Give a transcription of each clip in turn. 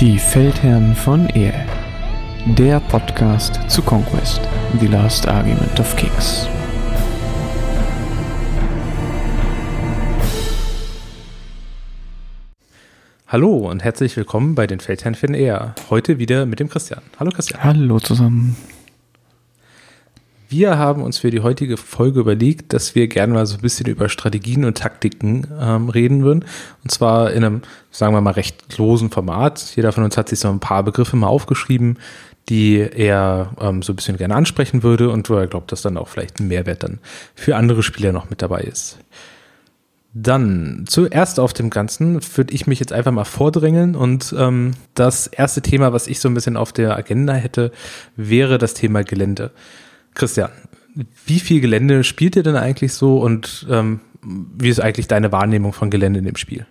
Die Feldherren von Ehe. Der Podcast zu Conquest, The Last Argument of Kings. Hallo und herzlich willkommen bei den Feldherren von Ehe. Heute wieder mit dem Christian. Hallo Christian. Hallo zusammen. Wir haben uns für die heutige Folge überlegt, dass wir gerne mal so ein bisschen über Strategien und Taktiken ähm, reden würden. Und zwar in einem, sagen wir mal, recht losen Format. Jeder von uns hat sich so ein paar Begriffe mal aufgeschrieben, die er ähm, so ein bisschen gerne ansprechen würde und wo er glaubt, dass dann auch vielleicht ein Mehrwert dann für andere Spieler noch mit dabei ist. Dann zuerst auf dem Ganzen würde ich mich jetzt einfach mal vordrängeln und ähm, das erste Thema, was ich so ein bisschen auf der Agenda hätte, wäre das Thema Gelände. Christian, wie viel Gelände spielt ihr denn eigentlich so und ähm, wie ist eigentlich deine Wahrnehmung von Gelände in dem Spiel?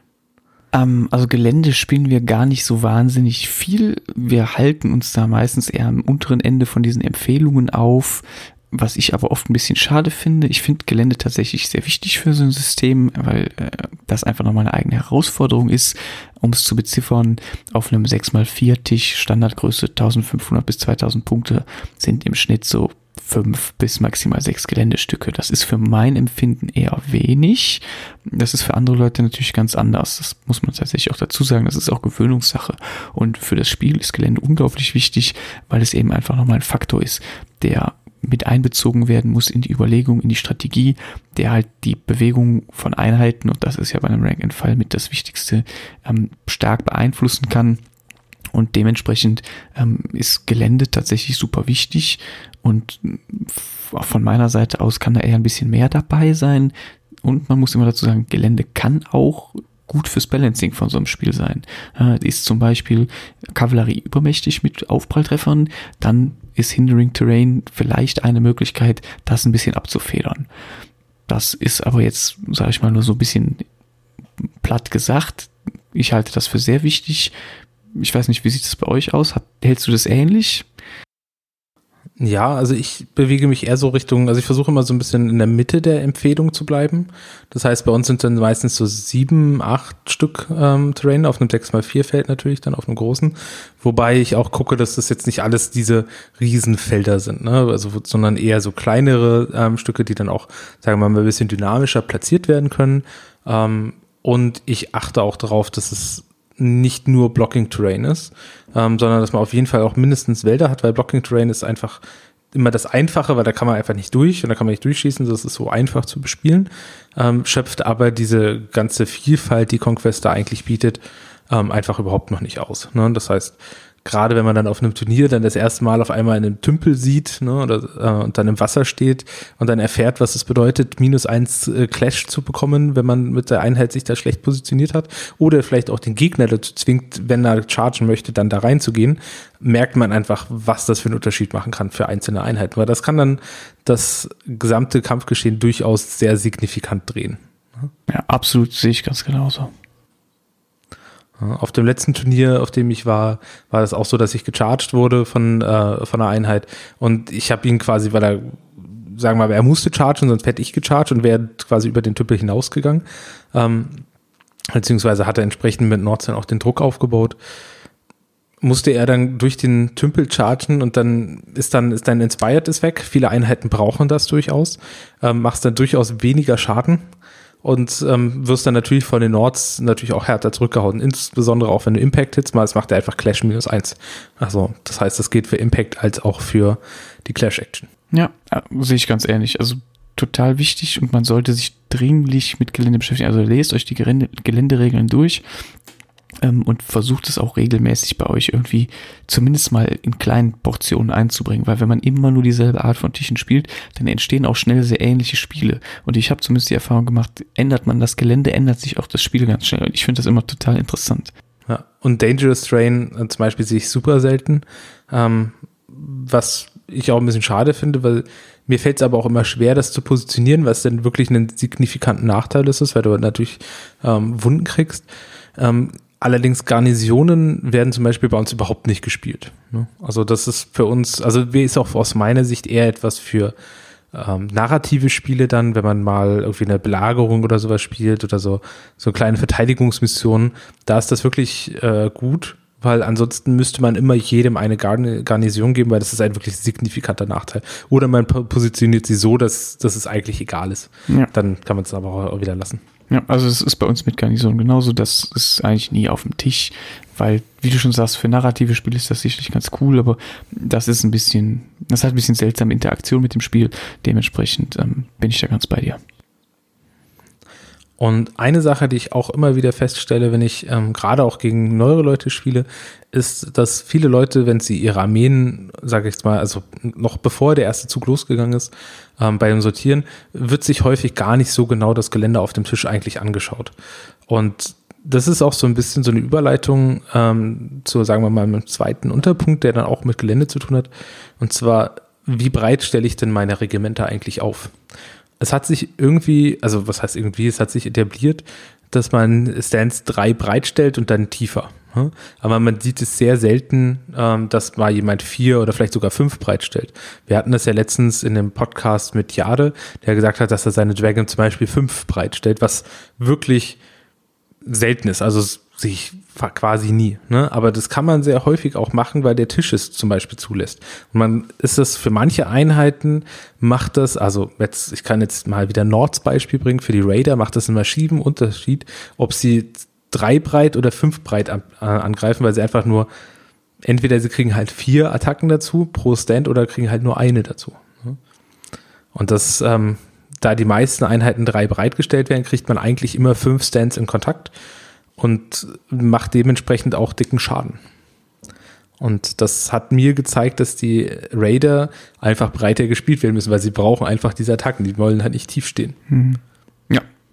Ähm, also Gelände spielen wir gar nicht so wahnsinnig viel. Wir halten uns da meistens eher am unteren Ende von diesen Empfehlungen auf. Was ich aber oft ein bisschen schade finde, ich finde Gelände tatsächlich sehr wichtig für so ein System, weil äh, das einfach nochmal eine eigene Herausforderung ist, um es zu beziffern. Auf einem 6x4 Tisch, Standardgröße 1500 bis 2000 Punkte, sind im Schnitt so fünf bis maximal sechs Geländestücke. Das ist für mein Empfinden eher wenig. Das ist für andere Leute natürlich ganz anders. Das muss man tatsächlich auch dazu sagen. Das ist auch Gewöhnungssache. Und für das Spiel ist Gelände unglaublich wichtig, weil es eben einfach nochmal ein Faktor ist, der mit einbezogen werden muss in die Überlegung, in die Strategie, der halt die Bewegung von Einheiten, und das ist ja bei einem Rank-and-Fall mit das Wichtigste, ähm, stark beeinflussen kann. Und dementsprechend ähm, ist Gelände tatsächlich super wichtig. Und auch von meiner Seite aus kann da eher ein bisschen mehr dabei sein. Und man muss immer dazu sagen, Gelände kann auch gut fürs Balancing von so einem Spiel sein. Ist zum Beispiel Kavallerie übermächtig mit Aufpralltreffern, dann ist Hindering Terrain vielleicht eine Möglichkeit, das ein bisschen abzufedern. Das ist aber jetzt, sage ich mal, nur so ein bisschen platt gesagt. Ich halte das für sehr wichtig. Ich weiß nicht, wie sieht es bei euch aus? hältst du das ähnlich? Ja, also ich bewege mich eher so Richtung, also ich versuche immer so ein bisschen in der Mitte der Empfehlung zu bleiben. Das heißt, bei uns sind dann meistens so sieben, acht Stück ähm, Terrain auf einem 6x4 Feld natürlich, dann auf einem großen. Wobei ich auch gucke, dass das jetzt nicht alles diese Riesenfelder sind, ne? also, sondern eher so kleinere ähm, Stücke, die dann auch, sagen wir mal, ein bisschen dynamischer platziert werden können. Ähm, und ich achte auch darauf, dass es nicht nur Blocking Terrain ist, ähm, sondern dass man auf jeden Fall auch mindestens Wälder hat, weil Blocking Terrain ist einfach immer das Einfache, weil da kann man einfach nicht durch und da kann man nicht durchschießen, das ist so einfach zu bespielen, ähm, schöpft aber diese ganze Vielfalt, die Conquest da eigentlich bietet, ähm, einfach überhaupt noch nicht aus. Ne? Das heißt, gerade wenn man dann auf einem Turnier dann das erste Mal auf einmal einen Tümpel sieht ne, oder, äh, und dann im Wasser steht und dann erfährt, was es bedeutet, minus eins äh, Clash zu bekommen, wenn man mit der Einheit sich da schlecht positioniert hat oder vielleicht auch den Gegner dazu zwingt, wenn er chargen möchte, dann da reinzugehen, merkt man einfach, was das für einen Unterschied machen kann für einzelne Einheiten, weil das kann dann das gesamte Kampfgeschehen durchaus sehr signifikant drehen. Ja, absolut sehe ich ganz genauso. Auf dem letzten Turnier, auf dem ich war, war das auch so, dass ich gecharged wurde von, äh, von einer Einheit. Und ich habe ihn quasi, weil er, sagen wir mal, er musste chargen, sonst hätte ich gecharged und wäre quasi über den Tüppel hinausgegangen. Ähm, beziehungsweise hat er entsprechend mit Nordzen auch den Druck aufgebaut. Musste er dann durch den Tümpel chargen und dann ist dann, ist dein Inspired ist weg. Viele Einheiten brauchen das durchaus. Ähm, machst dann durchaus weniger Schaden und ähm, wirst dann natürlich von den Nords natürlich auch härter zurückgehauen. Insbesondere auch wenn du Impact hits mal, es macht er einfach Clash minus eins. Also, das heißt, das geht für Impact als auch für die Clash Action. Ja, sehe ich ganz ähnlich. Also total wichtig und man sollte sich dringlich mit Gelände beschäftigen. Also lest euch die Gelände Geländeregeln durch ähm, und versucht es auch regelmäßig bei euch irgendwie zumindest mal in kleinen Portionen einzubringen, weil wenn man immer nur dieselbe Art von Tischen spielt, dann entstehen auch schnell sehr ähnliche Spiele. Und ich habe zumindest die Erfahrung gemacht, ändert man das Gelände, ändert sich auch das Spiel ganz schnell. Und ich finde das immer total interessant. Ja, und Dangerous Train äh, zum Beispiel sehe ich super selten, ähm, was ich auch ein bisschen schade finde, weil mir fällt es aber auch immer schwer, das zu positionieren, was denn wirklich einen signifikanten Nachteil ist, weil du natürlich ähm, Wunden kriegst. Ähm, Allerdings Garnisonen werden zum Beispiel bei uns überhaupt nicht gespielt. Ne? Also das ist für uns, also ist auch aus meiner Sicht eher etwas für ähm, narrative Spiele dann, wenn man mal irgendwie eine Belagerung oder sowas spielt oder so, so kleine Verteidigungsmissionen, da ist das wirklich äh, gut, weil ansonsten müsste man immer jedem eine Garnison geben, weil das ist ein wirklich signifikanter Nachteil. Oder man positioniert sie so, dass, dass es eigentlich egal ist. Ja. Dann kann man es aber auch wieder lassen. Ja, also es ist bei uns mit Garnison genauso. Das ist eigentlich nie auf dem Tisch, weil, wie du schon sagst, für narrative Spiele ist das sicherlich ganz cool, aber das ist ein bisschen, das hat ein bisschen seltsame Interaktion mit dem Spiel. Dementsprechend ähm, bin ich da ganz bei dir. Und eine Sache, die ich auch immer wieder feststelle, wenn ich ähm, gerade auch gegen neuere Leute spiele, ist, dass viele Leute, wenn sie ihre Armeen, sage ich jetzt mal, also noch bevor der erste Zug losgegangen ist, ähm, bei dem Sortieren, wird sich häufig gar nicht so genau das Gelände auf dem Tisch eigentlich angeschaut. Und das ist auch so ein bisschen so eine Überleitung ähm, zu, sagen wir mal, einem zweiten Unterpunkt, der dann auch mit Gelände zu tun hat. Und zwar, wie breit stelle ich denn meine Regimenter eigentlich auf? es hat sich irgendwie, also was heißt irgendwie, es hat sich etabliert, dass man Stands drei breit stellt und dann tiefer. Hm? Aber man sieht es sehr selten, ähm, dass mal jemand vier oder vielleicht sogar fünf breit stellt. Wir hatten das ja letztens in dem Podcast mit Jade, der gesagt hat, dass er seine Dragon zum Beispiel fünf breit stellt, was wirklich selten ist. Also sehe ich quasi nie. Ne? Aber das kann man sehr häufig auch machen, weil der Tisch es zum Beispiel zulässt. Und man ist das für manche Einheiten macht das, also jetzt, ich kann jetzt mal wieder Nords Beispiel bringen, für die Raider macht das einen massiven Unterschied, ob sie drei breit oder fünf breit an, äh, angreifen, weil sie einfach nur, entweder sie kriegen halt vier Attacken dazu pro Stand oder kriegen halt nur eine dazu. Und das, ähm, da die meisten Einheiten drei breit gestellt werden, kriegt man eigentlich immer fünf Stands in Kontakt und macht dementsprechend auch dicken Schaden. Und das hat mir gezeigt, dass die Raider einfach breiter gespielt werden müssen, weil sie brauchen einfach diese Attacken. Die wollen halt nicht tief stehen. Mhm.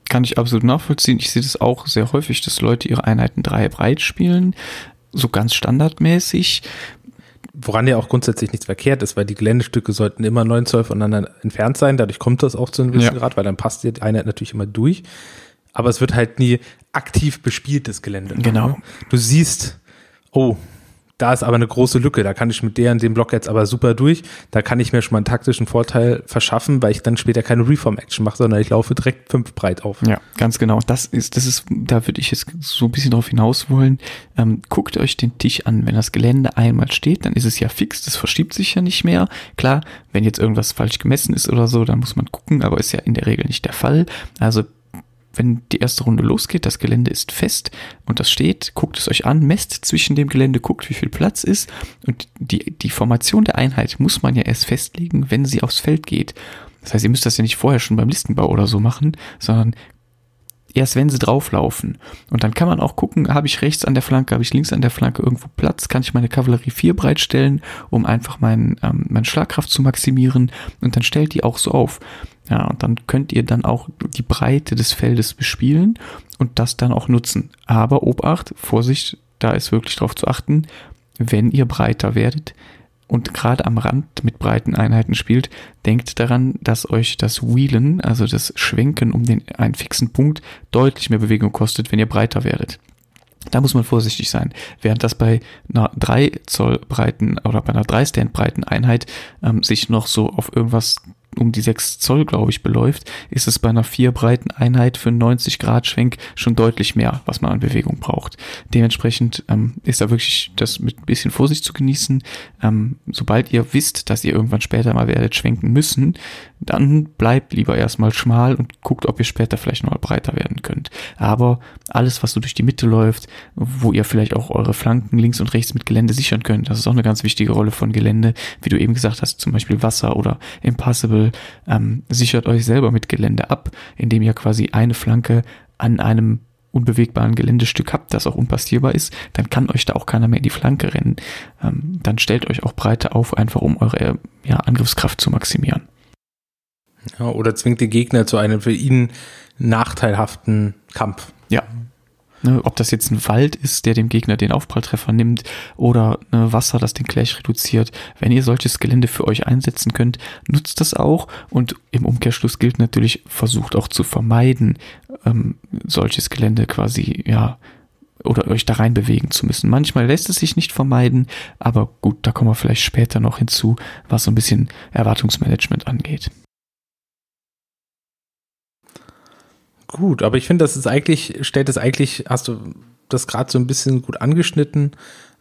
Kann ich absolut nachvollziehen. Ich sehe das auch sehr häufig, dass Leute ihre Einheiten drei breit spielen. So ganz standardmäßig. Woran ja auch grundsätzlich nichts verkehrt ist, weil die Geländestücke sollten immer 9 Zoll voneinander entfernt sein. Dadurch kommt das auch zu einem gewissen ja. Grad, weil dann passt die Einheit natürlich immer durch aber es wird halt nie aktiv bespieltes Gelände. Genau. Du siehst, oh, da ist aber eine große Lücke, da kann ich mit der und dem Block jetzt aber super durch. Da kann ich mir schon mal einen taktischen Vorteil verschaffen, weil ich dann später keine Reform-Action mache, sondern ich laufe direkt fünf breit auf. Ja, ganz genau. Das ist, das ist, da würde ich jetzt so ein bisschen drauf hinaus wollen. Ähm, guckt euch den Tisch an. Wenn das Gelände einmal steht, dann ist es ja fix, das verschiebt sich ja nicht mehr. Klar, wenn jetzt irgendwas falsch gemessen ist oder so, dann muss man gucken, aber ist ja in der Regel nicht der Fall. Also wenn die erste Runde losgeht, das Gelände ist fest und das steht, guckt es euch an, messt zwischen dem Gelände, guckt, wie viel Platz ist und die, die Formation der Einheit muss man ja erst festlegen, wenn sie aufs Feld geht. Das heißt, ihr müsst das ja nicht vorher schon beim Listenbau oder so machen, sondern erst wenn sie drauflaufen. Und dann kann man auch gucken, habe ich rechts an der Flanke, habe ich links an der Flanke irgendwo Platz, kann ich meine Kavallerie 4 breitstellen, um einfach mein, ähm, meine Schlagkraft zu maximieren und dann stellt die auch so auf. Ja, und dann könnt ihr dann auch die Breite des Feldes bespielen und das dann auch nutzen. Aber Obacht, Vorsicht, da ist wirklich drauf zu achten, wenn ihr breiter werdet, und gerade am Rand mit breiten Einheiten spielt, denkt daran, dass euch das Wheelen, also das Schwenken um den einen fixen Punkt, deutlich mehr Bewegung kostet, wenn ihr breiter werdet. Da muss man vorsichtig sein. Während das bei einer 3 Zoll breiten oder bei einer 3 Stand breiten Einheit ähm, sich noch so auf irgendwas um die 6 Zoll, glaube ich, beläuft, ist es bei einer vier breiten Einheit für 90 Grad Schwenk schon deutlich mehr, was man an Bewegung braucht. Dementsprechend ähm, ist da wirklich das mit ein bisschen Vorsicht zu genießen. Ähm, sobald ihr wisst, dass ihr irgendwann später mal werdet schwenken müssen, dann bleibt lieber erstmal schmal und guckt, ob ihr später vielleicht nochmal breiter werden könnt. Aber alles, was so durch die Mitte läuft, wo ihr vielleicht auch eure Flanken links und rechts mit Gelände sichern könnt, das ist auch eine ganz wichtige Rolle von Gelände, wie du eben gesagt hast, zum Beispiel Wasser oder Impassable, ähm, sichert euch selber mit Gelände ab, indem ihr quasi eine Flanke an einem unbewegbaren Geländestück habt, das auch unpassierbar ist, dann kann euch da auch keiner mehr in die Flanke rennen. Ähm, dann stellt euch auch breiter auf, einfach um eure ja, Angriffskraft zu maximieren. Ja, oder zwingt den Gegner zu einem für ihn nachteilhaften Kampf. Ja. Ne, ob das jetzt ein Wald ist, der dem Gegner den Aufpralltreffer nimmt oder ne, Wasser, das den Clash reduziert. Wenn ihr solches Gelände für euch einsetzen könnt, nutzt das auch und im Umkehrschluss gilt natürlich, versucht auch zu vermeiden, ähm, solches Gelände quasi, ja, oder euch da rein bewegen zu müssen. Manchmal lässt es sich nicht vermeiden, aber gut, da kommen wir vielleicht später noch hinzu, was so ein bisschen Erwartungsmanagement angeht. Gut, aber ich finde, das ist eigentlich, stellt es eigentlich, hast du das gerade so ein bisschen gut angeschnitten.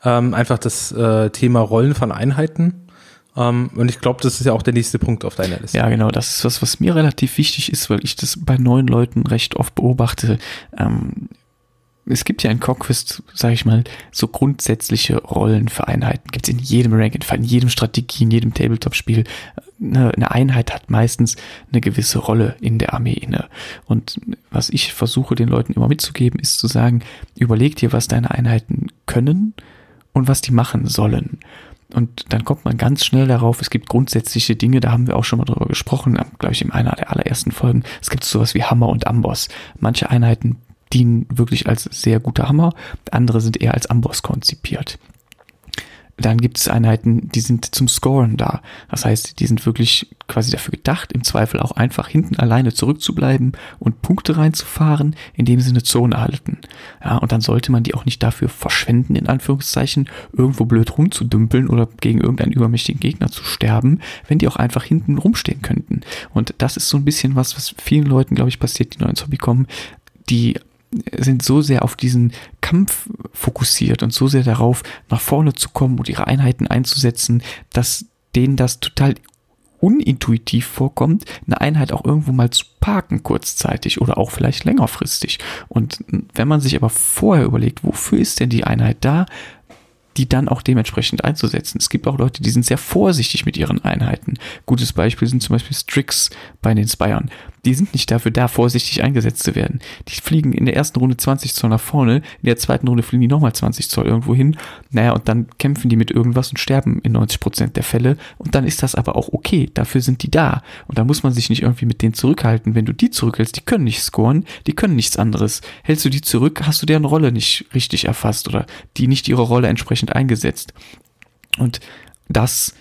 Ähm, einfach das äh, Thema Rollen von Einheiten. Um, ähm, und ich glaube, das ist ja auch der nächste Punkt auf deiner Liste. Ja, genau. Das ist was, was mir relativ wichtig ist, weil ich das bei neuen Leuten recht oft beobachte. Ähm, es gibt ja in Conquest, sage ich mal, so grundsätzliche Rollen für Einheiten. Gibt es in jedem Rank, in jedem Strategie, in jedem Tabletop-Spiel. Eine, Einheit hat meistens eine gewisse Rolle in der Armee inne. Und was ich versuche den Leuten immer mitzugeben, ist zu sagen, überleg dir, was deine Einheiten können und was die machen sollen. Und dann kommt man ganz schnell darauf, es gibt grundsätzliche Dinge, da haben wir auch schon mal drüber gesprochen, glaube ich, in einer der allerersten Folgen. Es gibt sowas wie Hammer und Amboss. Manche Einheiten dienen wirklich als sehr guter Hammer, andere sind eher als Amboss konzipiert. Dann gibt es Einheiten, die sind zum Scoren da. Das heißt, die sind wirklich quasi dafür gedacht, im Zweifel auch einfach hinten alleine zurückzubleiben und Punkte reinzufahren, indem sie eine Zone halten. Ja, und dann sollte man die auch nicht dafür verschwenden, in Anführungszeichen, irgendwo blöd rumzudümpeln oder gegen irgendeinen übermächtigen Gegner zu sterben, wenn die auch einfach hinten rumstehen könnten. Und das ist so ein bisschen was, was vielen Leuten, glaube ich, passiert, die neu ins Hobby kommen, die sind so sehr auf diesen Kampf fokussiert und so sehr darauf, nach vorne zu kommen und ihre Einheiten einzusetzen, dass denen das total unintuitiv vorkommt, eine Einheit auch irgendwo mal zu parken kurzzeitig oder auch vielleicht längerfristig. Und wenn man sich aber vorher überlegt, wofür ist denn die Einheit da, die dann auch dementsprechend einzusetzen. Es gibt auch Leute, die sind sehr vorsichtig mit ihren Einheiten. Gutes Beispiel sind zum Beispiel Strix bei den Spyern. Die sind nicht dafür da, vorsichtig eingesetzt zu werden. Die fliegen in der ersten Runde 20 Zoll nach vorne, in der zweiten Runde fliegen die nochmal 20 Zoll irgendwo hin. Naja, und dann kämpfen die mit irgendwas und sterben in 90 Prozent der Fälle. Und dann ist das aber auch okay. Dafür sind die da. Und da muss man sich nicht irgendwie mit denen zurückhalten. Wenn du die zurückhältst, die können nicht scoren, die können nichts anderes. Hältst du die zurück, hast du deren Rolle nicht richtig erfasst oder die nicht ihre Rolle entsprechend eingesetzt. Und das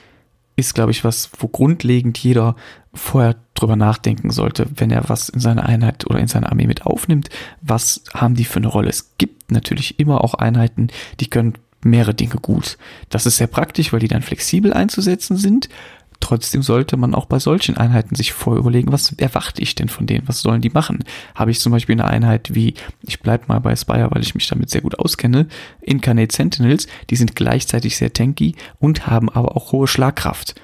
ist, glaube ich, was, wo grundlegend jeder vorher drüber nachdenken sollte, wenn er was in seine Einheit oder in seine Armee mit aufnimmt. Was haben die für eine Rolle? Es gibt natürlich immer auch Einheiten, die können mehrere Dinge gut. Das ist sehr praktisch, weil die dann flexibel einzusetzen sind. Trotzdem sollte man auch bei solchen Einheiten sich vorher überlegen, was erwarte ich denn von denen? Was sollen die machen? Habe ich zum Beispiel eine Einheit wie, ich bleibe mal bei Spire, weil ich mich damit sehr gut auskenne, Incarnate Sentinels, die sind gleichzeitig sehr tanky und haben aber auch hohe Schlagkraft.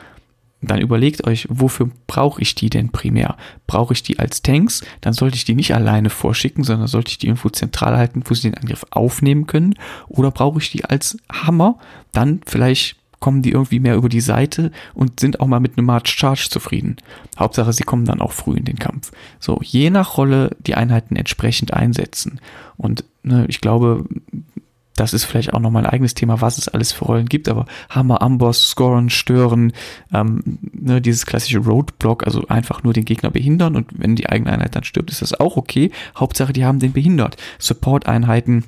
Dann überlegt euch, wofür brauche ich die denn primär? Brauche ich die als Tanks? Dann sollte ich die nicht alleine vorschicken, sondern sollte ich die irgendwo zentral halten, wo sie den Angriff aufnehmen können. Oder brauche ich die als Hammer? Dann vielleicht kommen die irgendwie mehr über die Seite und sind auch mal mit einem March Charge zufrieden. Hauptsache, sie kommen dann auch früh in den Kampf. So, je nach Rolle die Einheiten entsprechend einsetzen. Und ne, ich glaube, das ist vielleicht auch nochmal ein eigenes Thema, was es alles für Rollen gibt, aber Hammer, Amboss, Scoren, Stören, ähm, ne, dieses klassische Roadblock, also einfach nur den Gegner behindern und wenn die eigene Einheit dann stirbt, ist das auch okay. Hauptsache, die haben den behindert. Support-Einheiten,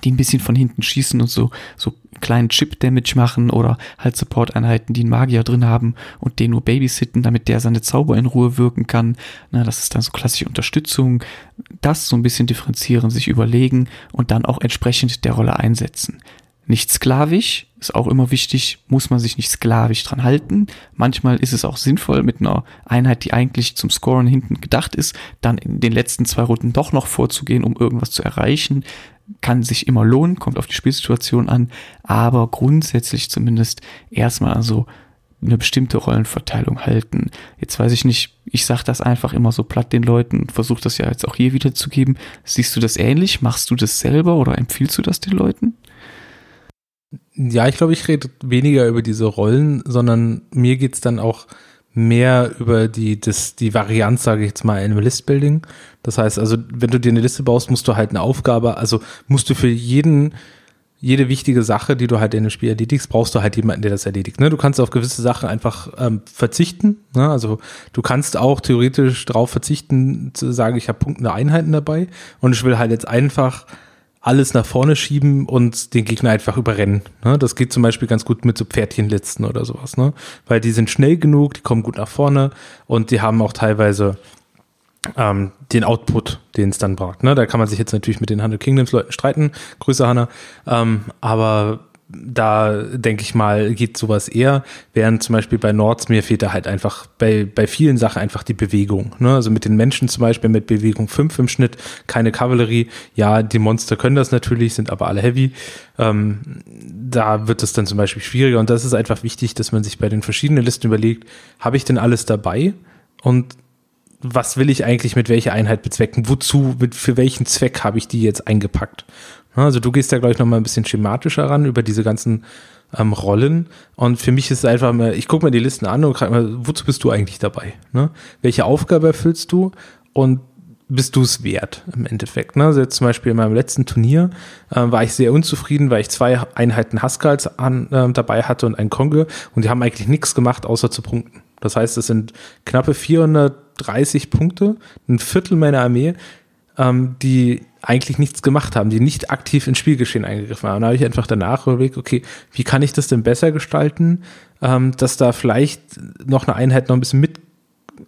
die ein bisschen von hinten schießen und so, so kleinen Chip-Damage machen oder halt Support-Einheiten, die einen Magier drin haben und den nur babysitten, damit der seine Zauber in Ruhe wirken kann. Na, das ist dann so klassische Unterstützung. Das so ein bisschen differenzieren, sich überlegen und dann auch entsprechend der Rolle einsetzen. Nicht sklavisch, ist auch immer wichtig, muss man sich nicht sklavisch dran halten. Manchmal ist es auch sinnvoll, mit einer Einheit, die eigentlich zum Scoren hinten gedacht ist, dann in den letzten zwei Runden doch noch vorzugehen, um irgendwas zu erreichen kann sich immer lohnen, kommt auf die Spielsituation an, aber grundsätzlich zumindest erstmal also eine bestimmte Rollenverteilung halten. Jetzt weiß ich nicht, ich sage das einfach immer so platt den Leuten versuche das ja jetzt auch hier wiederzugeben. Siehst du das ähnlich? Machst du das selber oder empfiehlst du das den Leuten? Ja, ich glaube, ich rede weniger über diese Rollen, sondern mir geht's dann auch mehr über die, das, die Varianz, sage ich jetzt mal, in Listbuilding. Das heißt also, wenn du dir eine Liste baust, musst du halt eine Aufgabe, also musst du für jeden, jede wichtige Sache, die du halt in einem Spiel erledigst, brauchst du halt jemanden, der das erledigt. Ne? Du kannst auf gewisse Sachen einfach ähm, verzichten. Ne? Also du kannst auch theoretisch darauf verzichten, zu sagen, ich habe punktende Einheiten dabei und ich will halt jetzt einfach alles nach vorne schieben und den Gegner einfach überrennen. Ne? Das geht zum Beispiel ganz gut mit so Pferdchenlitzen oder sowas, ne? Weil die sind schnell genug, die kommen gut nach vorne und die haben auch teilweise ähm, den Output, den es dann braucht. Ne? Da kann man sich jetzt natürlich mit den Hundred Kingdoms Leuten streiten. Grüße Hanna. Ähm, aber da denke ich mal, geht sowas eher, während zum Beispiel bei Nords mir fehlt da halt einfach bei, bei vielen Sachen einfach die Bewegung. Ne? Also mit den Menschen zum Beispiel mit Bewegung 5 im Schnitt, keine Kavallerie. Ja, die Monster können das natürlich, sind aber alle heavy. Ähm, da wird es dann zum Beispiel schwieriger und das ist einfach wichtig, dass man sich bei den verschiedenen Listen überlegt, habe ich denn alles dabei? Und was will ich eigentlich mit welcher Einheit bezwecken? Wozu, mit, für welchen Zweck habe ich die jetzt eingepackt? Also du gehst da, glaube ich, nochmal ein bisschen schematischer ran über diese ganzen ähm, Rollen. Und für mich ist es einfach mal, ich gucke mir die Listen an und frage mal, wozu bist du eigentlich dabei? Ne? Welche Aufgabe erfüllst du? Und bist du es wert im Endeffekt. Ne? Also jetzt zum Beispiel in meinem letzten Turnier äh, war ich sehr unzufrieden, weil ich zwei Einheiten Haskals an, äh, dabei hatte und ein Konge und die haben eigentlich nichts gemacht, außer zu punkten. Das heißt, es sind knappe 430 Punkte, ein Viertel meiner Armee, ähm, die eigentlich nichts gemacht haben, die nicht aktiv ins Spielgeschehen eingegriffen haben. Da habe ich einfach danach überlegt, okay, wie kann ich das denn besser gestalten, ähm, dass da vielleicht noch eine Einheit noch ein bisschen mit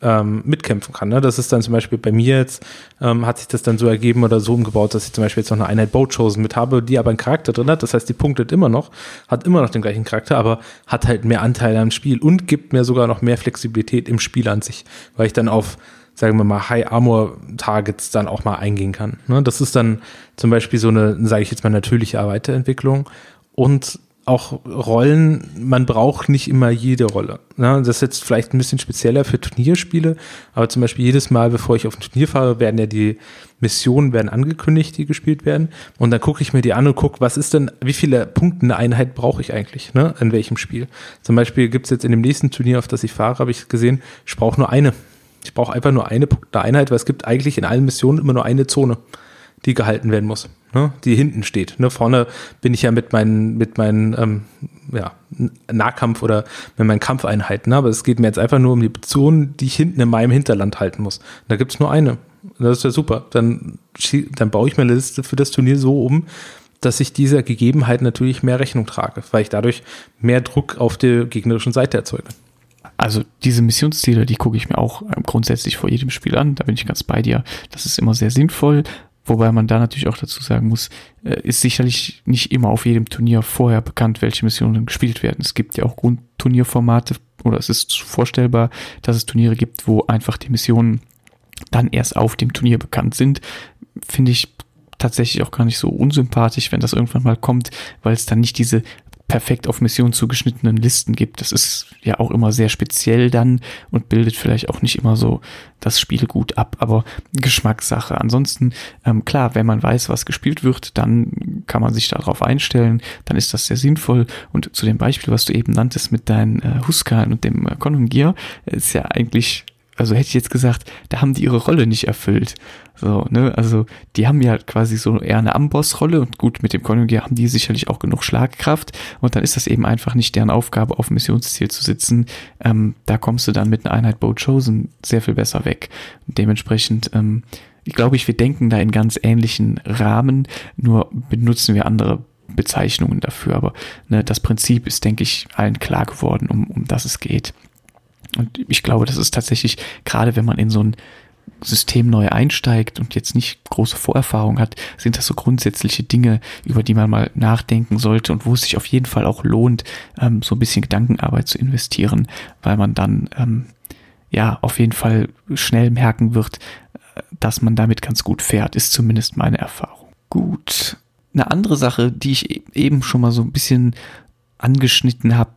ähm, mitkämpfen kann. Ne? Das ist dann zum Beispiel bei mir jetzt, ähm, hat sich das dann so ergeben oder so umgebaut, dass ich zum Beispiel jetzt noch eine Einheit Boat Chosen mit habe, die aber einen Charakter drin hat. Das heißt, die punktet immer noch, hat immer noch den gleichen Charakter, aber hat halt mehr Anteile am Spiel und gibt mir sogar noch mehr Flexibilität im Spiel an sich, weil ich dann auf sagen wir mal, High Armor Targets dann auch mal eingehen kann. Ne? Das ist dann zum Beispiel so eine, sage ich jetzt mal, natürliche Weiterentwicklung. Und auch Rollen, man braucht nicht immer jede Rolle. Ne? Das ist jetzt vielleicht ein bisschen spezieller für Turnierspiele, aber zum Beispiel jedes Mal, bevor ich auf ein Turnier fahre, werden ja die Missionen werden angekündigt, die gespielt werden. Und dann gucke ich mir die an und gucke, was ist denn, wie viele Punkte eine Einheit brauche ich eigentlich, ne? In welchem Spiel? Zum Beispiel gibt es jetzt in dem nächsten Turnier, auf das ich fahre, habe ich gesehen, ich brauche nur eine. Ich brauche einfach nur eine Einheit, weil es gibt eigentlich in allen Missionen immer nur eine Zone, die gehalten werden muss, ne? die hinten steht. Ne? Vorne bin ich ja mit meinen, mit meinen ähm, ja, Nahkampf- oder mit meinen Kampfeinheiten. Ne? Aber es geht mir jetzt einfach nur um die Zone, die ich hinten in meinem Hinterland halten muss. Da gibt es nur eine. Das ist ja super. Dann, dann baue ich meine Liste für das Turnier so um, dass ich dieser Gegebenheit natürlich mehr Rechnung trage, weil ich dadurch mehr Druck auf der gegnerischen Seite erzeuge. Also diese Missionsziele, die gucke ich mir auch ähm, grundsätzlich vor jedem Spiel an. Da bin ich ganz bei dir. Das ist immer sehr sinnvoll. Wobei man da natürlich auch dazu sagen muss, äh, ist sicherlich nicht immer auf jedem Turnier vorher bekannt, welche Missionen gespielt werden. Es gibt ja auch Grundturnierformate oder es ist vorstellbar, dass es Turniere gibt, wo einfach die Missionen dann erst auf dem Turnier bekannt sind. Finde ich tatsächlich auch gar nicht so unsympathisch, wenn das irgendwann mal kommt, weil es dann nicht diese perfekt auf Mission zugeschnittenen Listen gibt. Das ist ja auch immer sehr speziell dann und bildet vielleicht auch nicht immer so das Spiel gut ab, aber Geschmackssache. Ansonsten, ähm, klar, wenn man weiß, was gespielt wird, dann kann man sich darauf einstellen, dann ist das sehr sinnvoll. Und zu dem Beispiel, was du eben nanntest mit deinen äh, Huskarl und dem äh, Konungier, ist ja eigentlich also hätte ich jetzt gesagt, da haben die ihre Rolle nicht erfüllt. So, ne, also die haben ja quasi so eher eine Amboss-Rolle und gut, mit dem Konjugier haben die sicherlich auch genug Schlagkraft und dann ist das eben einfach nicht deren Aufgabe, auf Missionsziel zu sitzen. Ähm, da kommst du dann mit einer Einheit Boat Chosen sehr viel besser weg. Dementsprechend, ähm, ich glaube ich, wir denken da in ganz ähnlichen Rahmen, nur benutzen wir andere Bezeichnungen dafür. Aber ne, das Prinzip ist, denke ich, allen klar geworden, um, um das es geht. Und ich glaube, das ist tatsächlich, gerade wenn man in so ein System neu einsteigt und jetzt nicht große Vorerfahrung hat, sind das so grundsätzliche Dinge, über die man mal nachdenken sollte und wo es sich auf jeden Fall auch lohnt, ähm, so ein bisschen Gedankenarbeit zu investieren, weil man dann ähm, ja auf jeden Fall schnell merken wird, äh, dass man damit ganz gut fährt, ist zumindest meine Erfahrung. Gut. Eine andere Sache, die ich e-, eben schon mal so ein bisschen angeschnitten habe,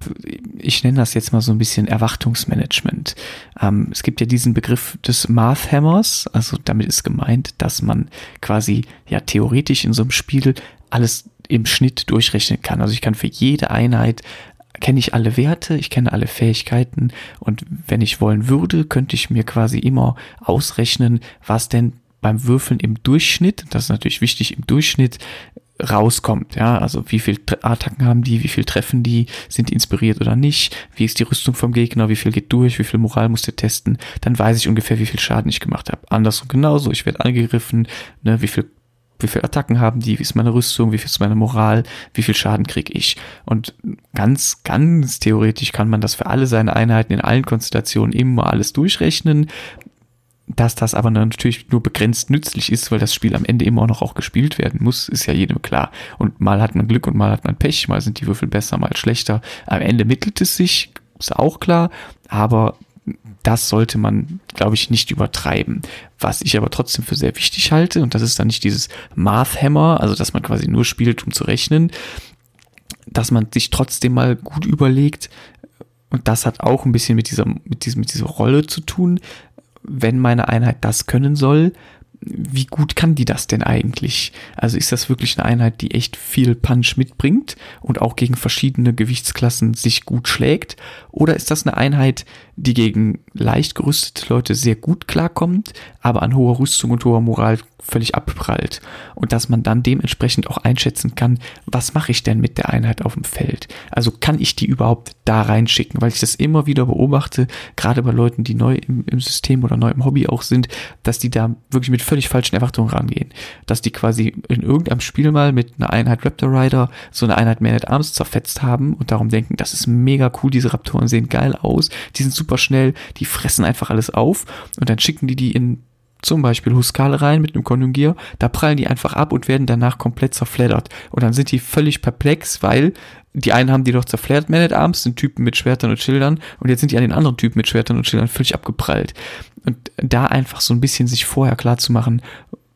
ich nenne das jetzt mal so ein bisschen Erwartungsmanagement. Ähm, es gibt ja diesen Begriff des Math Hammers, also damit ist gemeint, dass man quasi ja theoretisch in so einem Spiel alles im Schnitt durchrechnen kann. Also ich kann für jede Einheit kenne ich alle Werte, ich kenne alle Fähigkeiten und wenn ich wollen würde, könnte ich mir quasi immer ausrechnen, was denn beim Würfeln im Durchschnitt, das ist natürlich wichtig, im Durchschnitt rauskommt. Ja, also wie viel Attacken haben die, wie viel treffen die, sind die inspiriert oder nicht, wie ist die Rüstung vom Gegner, wie viel geht durch, wie viel Moral muss der testen, dann weiß ich ungefähr, wie viel Schaden ich gemacht habe. Andersrum genauso, ich werde angegriffen, ne, wie viel wie viel Attacken haben die, wie ist meine Rüstung, wie viel ist meine Moral, wie viel Schaden kriege ich. Und ganz, ganz theoretisch kann man das für alle seine Einheiten in allen Konstellationen immer alles durchrechnen dass das aber natürlich nur begrenzt nützlich ist, weil das Spiel am Ende immer noch auch gespielt werden muss, ist ja jedem klar. Und mal hat man Glück und mal hat man Pech, mal sind die Würfel besser, mal schlechter. Am Ende mittelt es sich, ist auch klar, aber das sollte man, glaube ich, nicht übertreiben. Was ich aber trotzdem für sehr wichtig halte, und das ist dann nicht dieses Math Hammer, also dass man quasi nur spielt, um zu rechnen, dass man sich trotzdem mal gut überlegt, und das hat auch ein bisschen mit dieser, mit diesem, mit dieser Rolle zu tun, wenn meine Einheit das können soll, wie gut kann die das denn eigentlich? Also ist das wirklich eine Einheit, die echt viel Punch mitbringt und auch gegen verschiedene Gewichtsklassen sich gut schlägt? Oder ist das eine Einheit, die gegen leicht gerüstete Leute sehr gut klarkommt, aber an hoher Rüstung und hoher Moral völlig abprallt? Und dass man dann dementsprechend auch einschätzen kann, was mache ich denn mit der Einheit auf dem Feld? Also kann ich die überhaupt da reinschicken? Weil ich das immer wieder beobachte, gerade bei Leuten, die neu im, im System oder neu im Hobby auch sind, dass die da wirklich mit völlig falschen Erwartungen rangehen. Dass die quasi in irgendeinem Spiel mal mit einer Einheit Raptor Rider so eine Einheit Man at Arms zerfetzt haben und darum denken, das ist mega cool, diese Raptoren sehen geil aus, die sind super schnell, die fressen einfach alles auf und dann schicken die die in zum Beispiel Huskale rein mit einem Konjugier, da prallen die einfach ab und werden danach komplett zerfleddert. Und dann sind die völlig perplex, weil die einen haben die doch zerfleddert, Man at Arms, sind Typen mit Schwertern und Schildern, und jetzt sind die an den anderen Typen mit Schwertern und Schildern völlig abgeprallt. Und da einfach so ein bisschen sich vorher klar zu machen,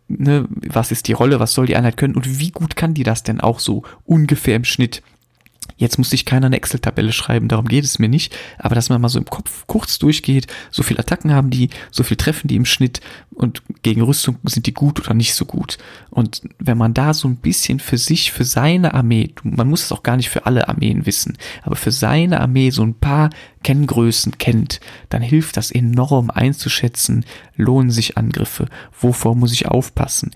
ne, was ist die Rolle, was soll die Einheit können und wie gut kann die das denn auch so ungefähr im Schnitt. Jetzt muss sich keiner eine Excel-Tabelle schreiben, darum geht es mir nicht, aber dass man mal so im Kopf kurz durchgeht, so viele Attacken haben die, so viel treffen die im Schnitt und gegen Rüstung sind die gut oder nicht so gut. Und wenn man da so ein bisschen für sich, für seine Armee, man muss es auch gar nicht für alle Armeen wissen, aber für seine Armee so ein paar Kenngrößen kennt, dann hilft das enorm einzuschätzen, lohnen sich Angriffe, wovor muss ich aufpassen,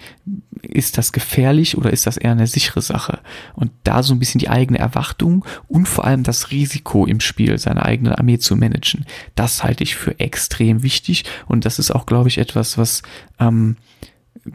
ist das gefährlich oder ist das eher eine sichere Sache? Und da so ein bisschen die eigene Erwartung und vor allem das Risiko im Spiel, seine eigene Armee zu managen, das halte ich für extrem wichtig und das ist auch, glaube ich, etwas, was ähm,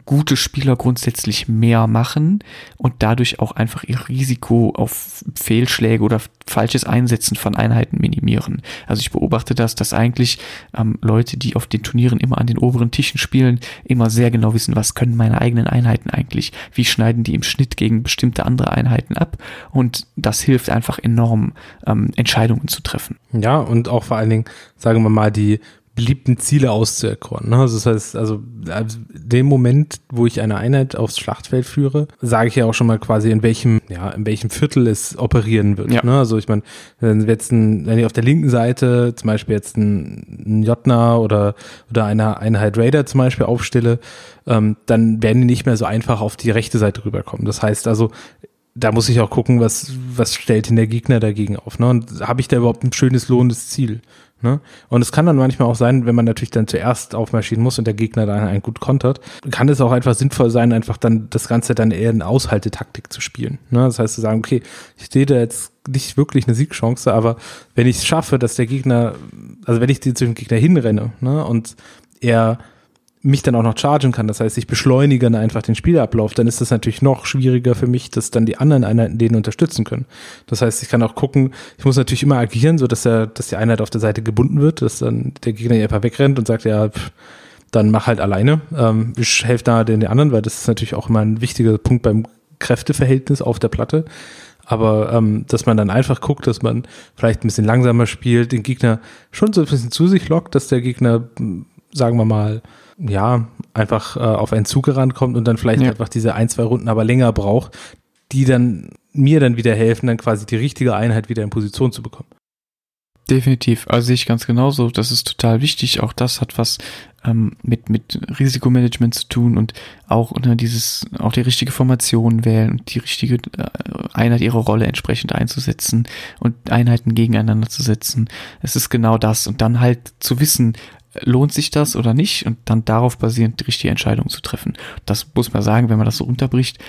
gute Spieler grundsätzlich mehr machen und dadurch auch einfach ihr Risiko auf Fehlschläge oder falsches Einsetzen von Einheiten minimieren. Also ich beobachte das, dass eigentlich ähm, Leute, die auf den Turnieren immer an den oberen Tischen spielen, immer sehr genau wissen, was können meine eigenen Einheiten eigentlich, wie schneiden die im Schnitt gegen bestimmte andere Einheiten ab und das hilft einfach enorm, ähm, Entscheidungen zu treffen. Ja, und auch vor allen Dingen, sagen wir mal, die beliebten Ziele auszuerkoren. Ne? Also das heißt, also dem Moment, wo ich eine Einheit aufs Schlachtfeld führe, sage ich ja auch schon mal quasi, in welchem, ja, in welchem Viertel es operieren wird. Ja. Ne? Also ich meine, wenn jetzt ein, wenn ich auf der linken Seite zum Beispiel jetzt ein, ein Jotner oder, oder eine Einheit Raider zum Beispiel aufstelle, ähm, dann werden die nicht mehr so einfach auf die rechte Seite rüberkommen. Das heißt also, da muss ich auch gucken, was, was stellt denn der Gegner dagegen auf. Ne? Und habe ich da überhaupt ein schönes lohnendes Ziel? Ne? Und es kann dann manchmal auch sein, wenn man natürlich dann zuerst aufmarschieren muss und der Gegner dann einen gut kontert, kann es auch einfach sinnvoll sein, einfach dann das Ganze dann eher in Aushaltetaktik zu spielen. Ne? Das heißt zu sagen, okay, ich sehe da jetzt nicht wirklich eine Siegchance, aber wenn ich es schaffe, dass der Gegner, also wenn ich zu dem Gegner hinrenne ne, und er mich dann auch noch chargen kann, das heißt, ich beschleunige dann einfach den Spielablauf, dann ist das natürlich noch schwieriger für mich, dass dann die anderen Einheiten den unterstützen können. Das heißt, ich kann auch gucken, ich muss natürlich immer agieren, so dass er, dass die Einheit auf der Seite gebunden wird, dass dann der Gegner einfach wegrennt und sagt, ja, pff, dann mach halt alleine. Ähm, ich helfe da den, anderen, weil das ist natürlich auch immer ein wichtiger Punkt beim Kräfteverhältnis auf der Platte. Aber ähm, dass man dann einfach guckt, dass man vielleicht ein bisschen langsamer spielt, den Gegner schon so ein bisschen zu sich lockt, dass der Gegner, sagen wir mal, ja, einfach äh, auf einen Zug rankommt und dann vielleicht ja. einfach diese ein, zwei Runden aber länger braucht, die dann mir dann wieder helfen, dann quasi die richtige Einheit wieder in Position zu bekommen. Definitiv, also sehe ich ganz genauso. Das ist total wichtig. Auch das hat was ähm, mit, mit Risikomanagement zu tun und auch ne, dieses, auch die richtige Formation wählen und die richtige äh, Einheit ihre Rolle entsprechend einzusetzen und Einheiten gegeneinander zu setzen. Es ist genau das. Und dann halt zu wissen, lohnt sich das oder nicht und dann darauf basierend die richtige Entscheidung zu treffen. Das muss man sagen, wenn man das so unterbricht,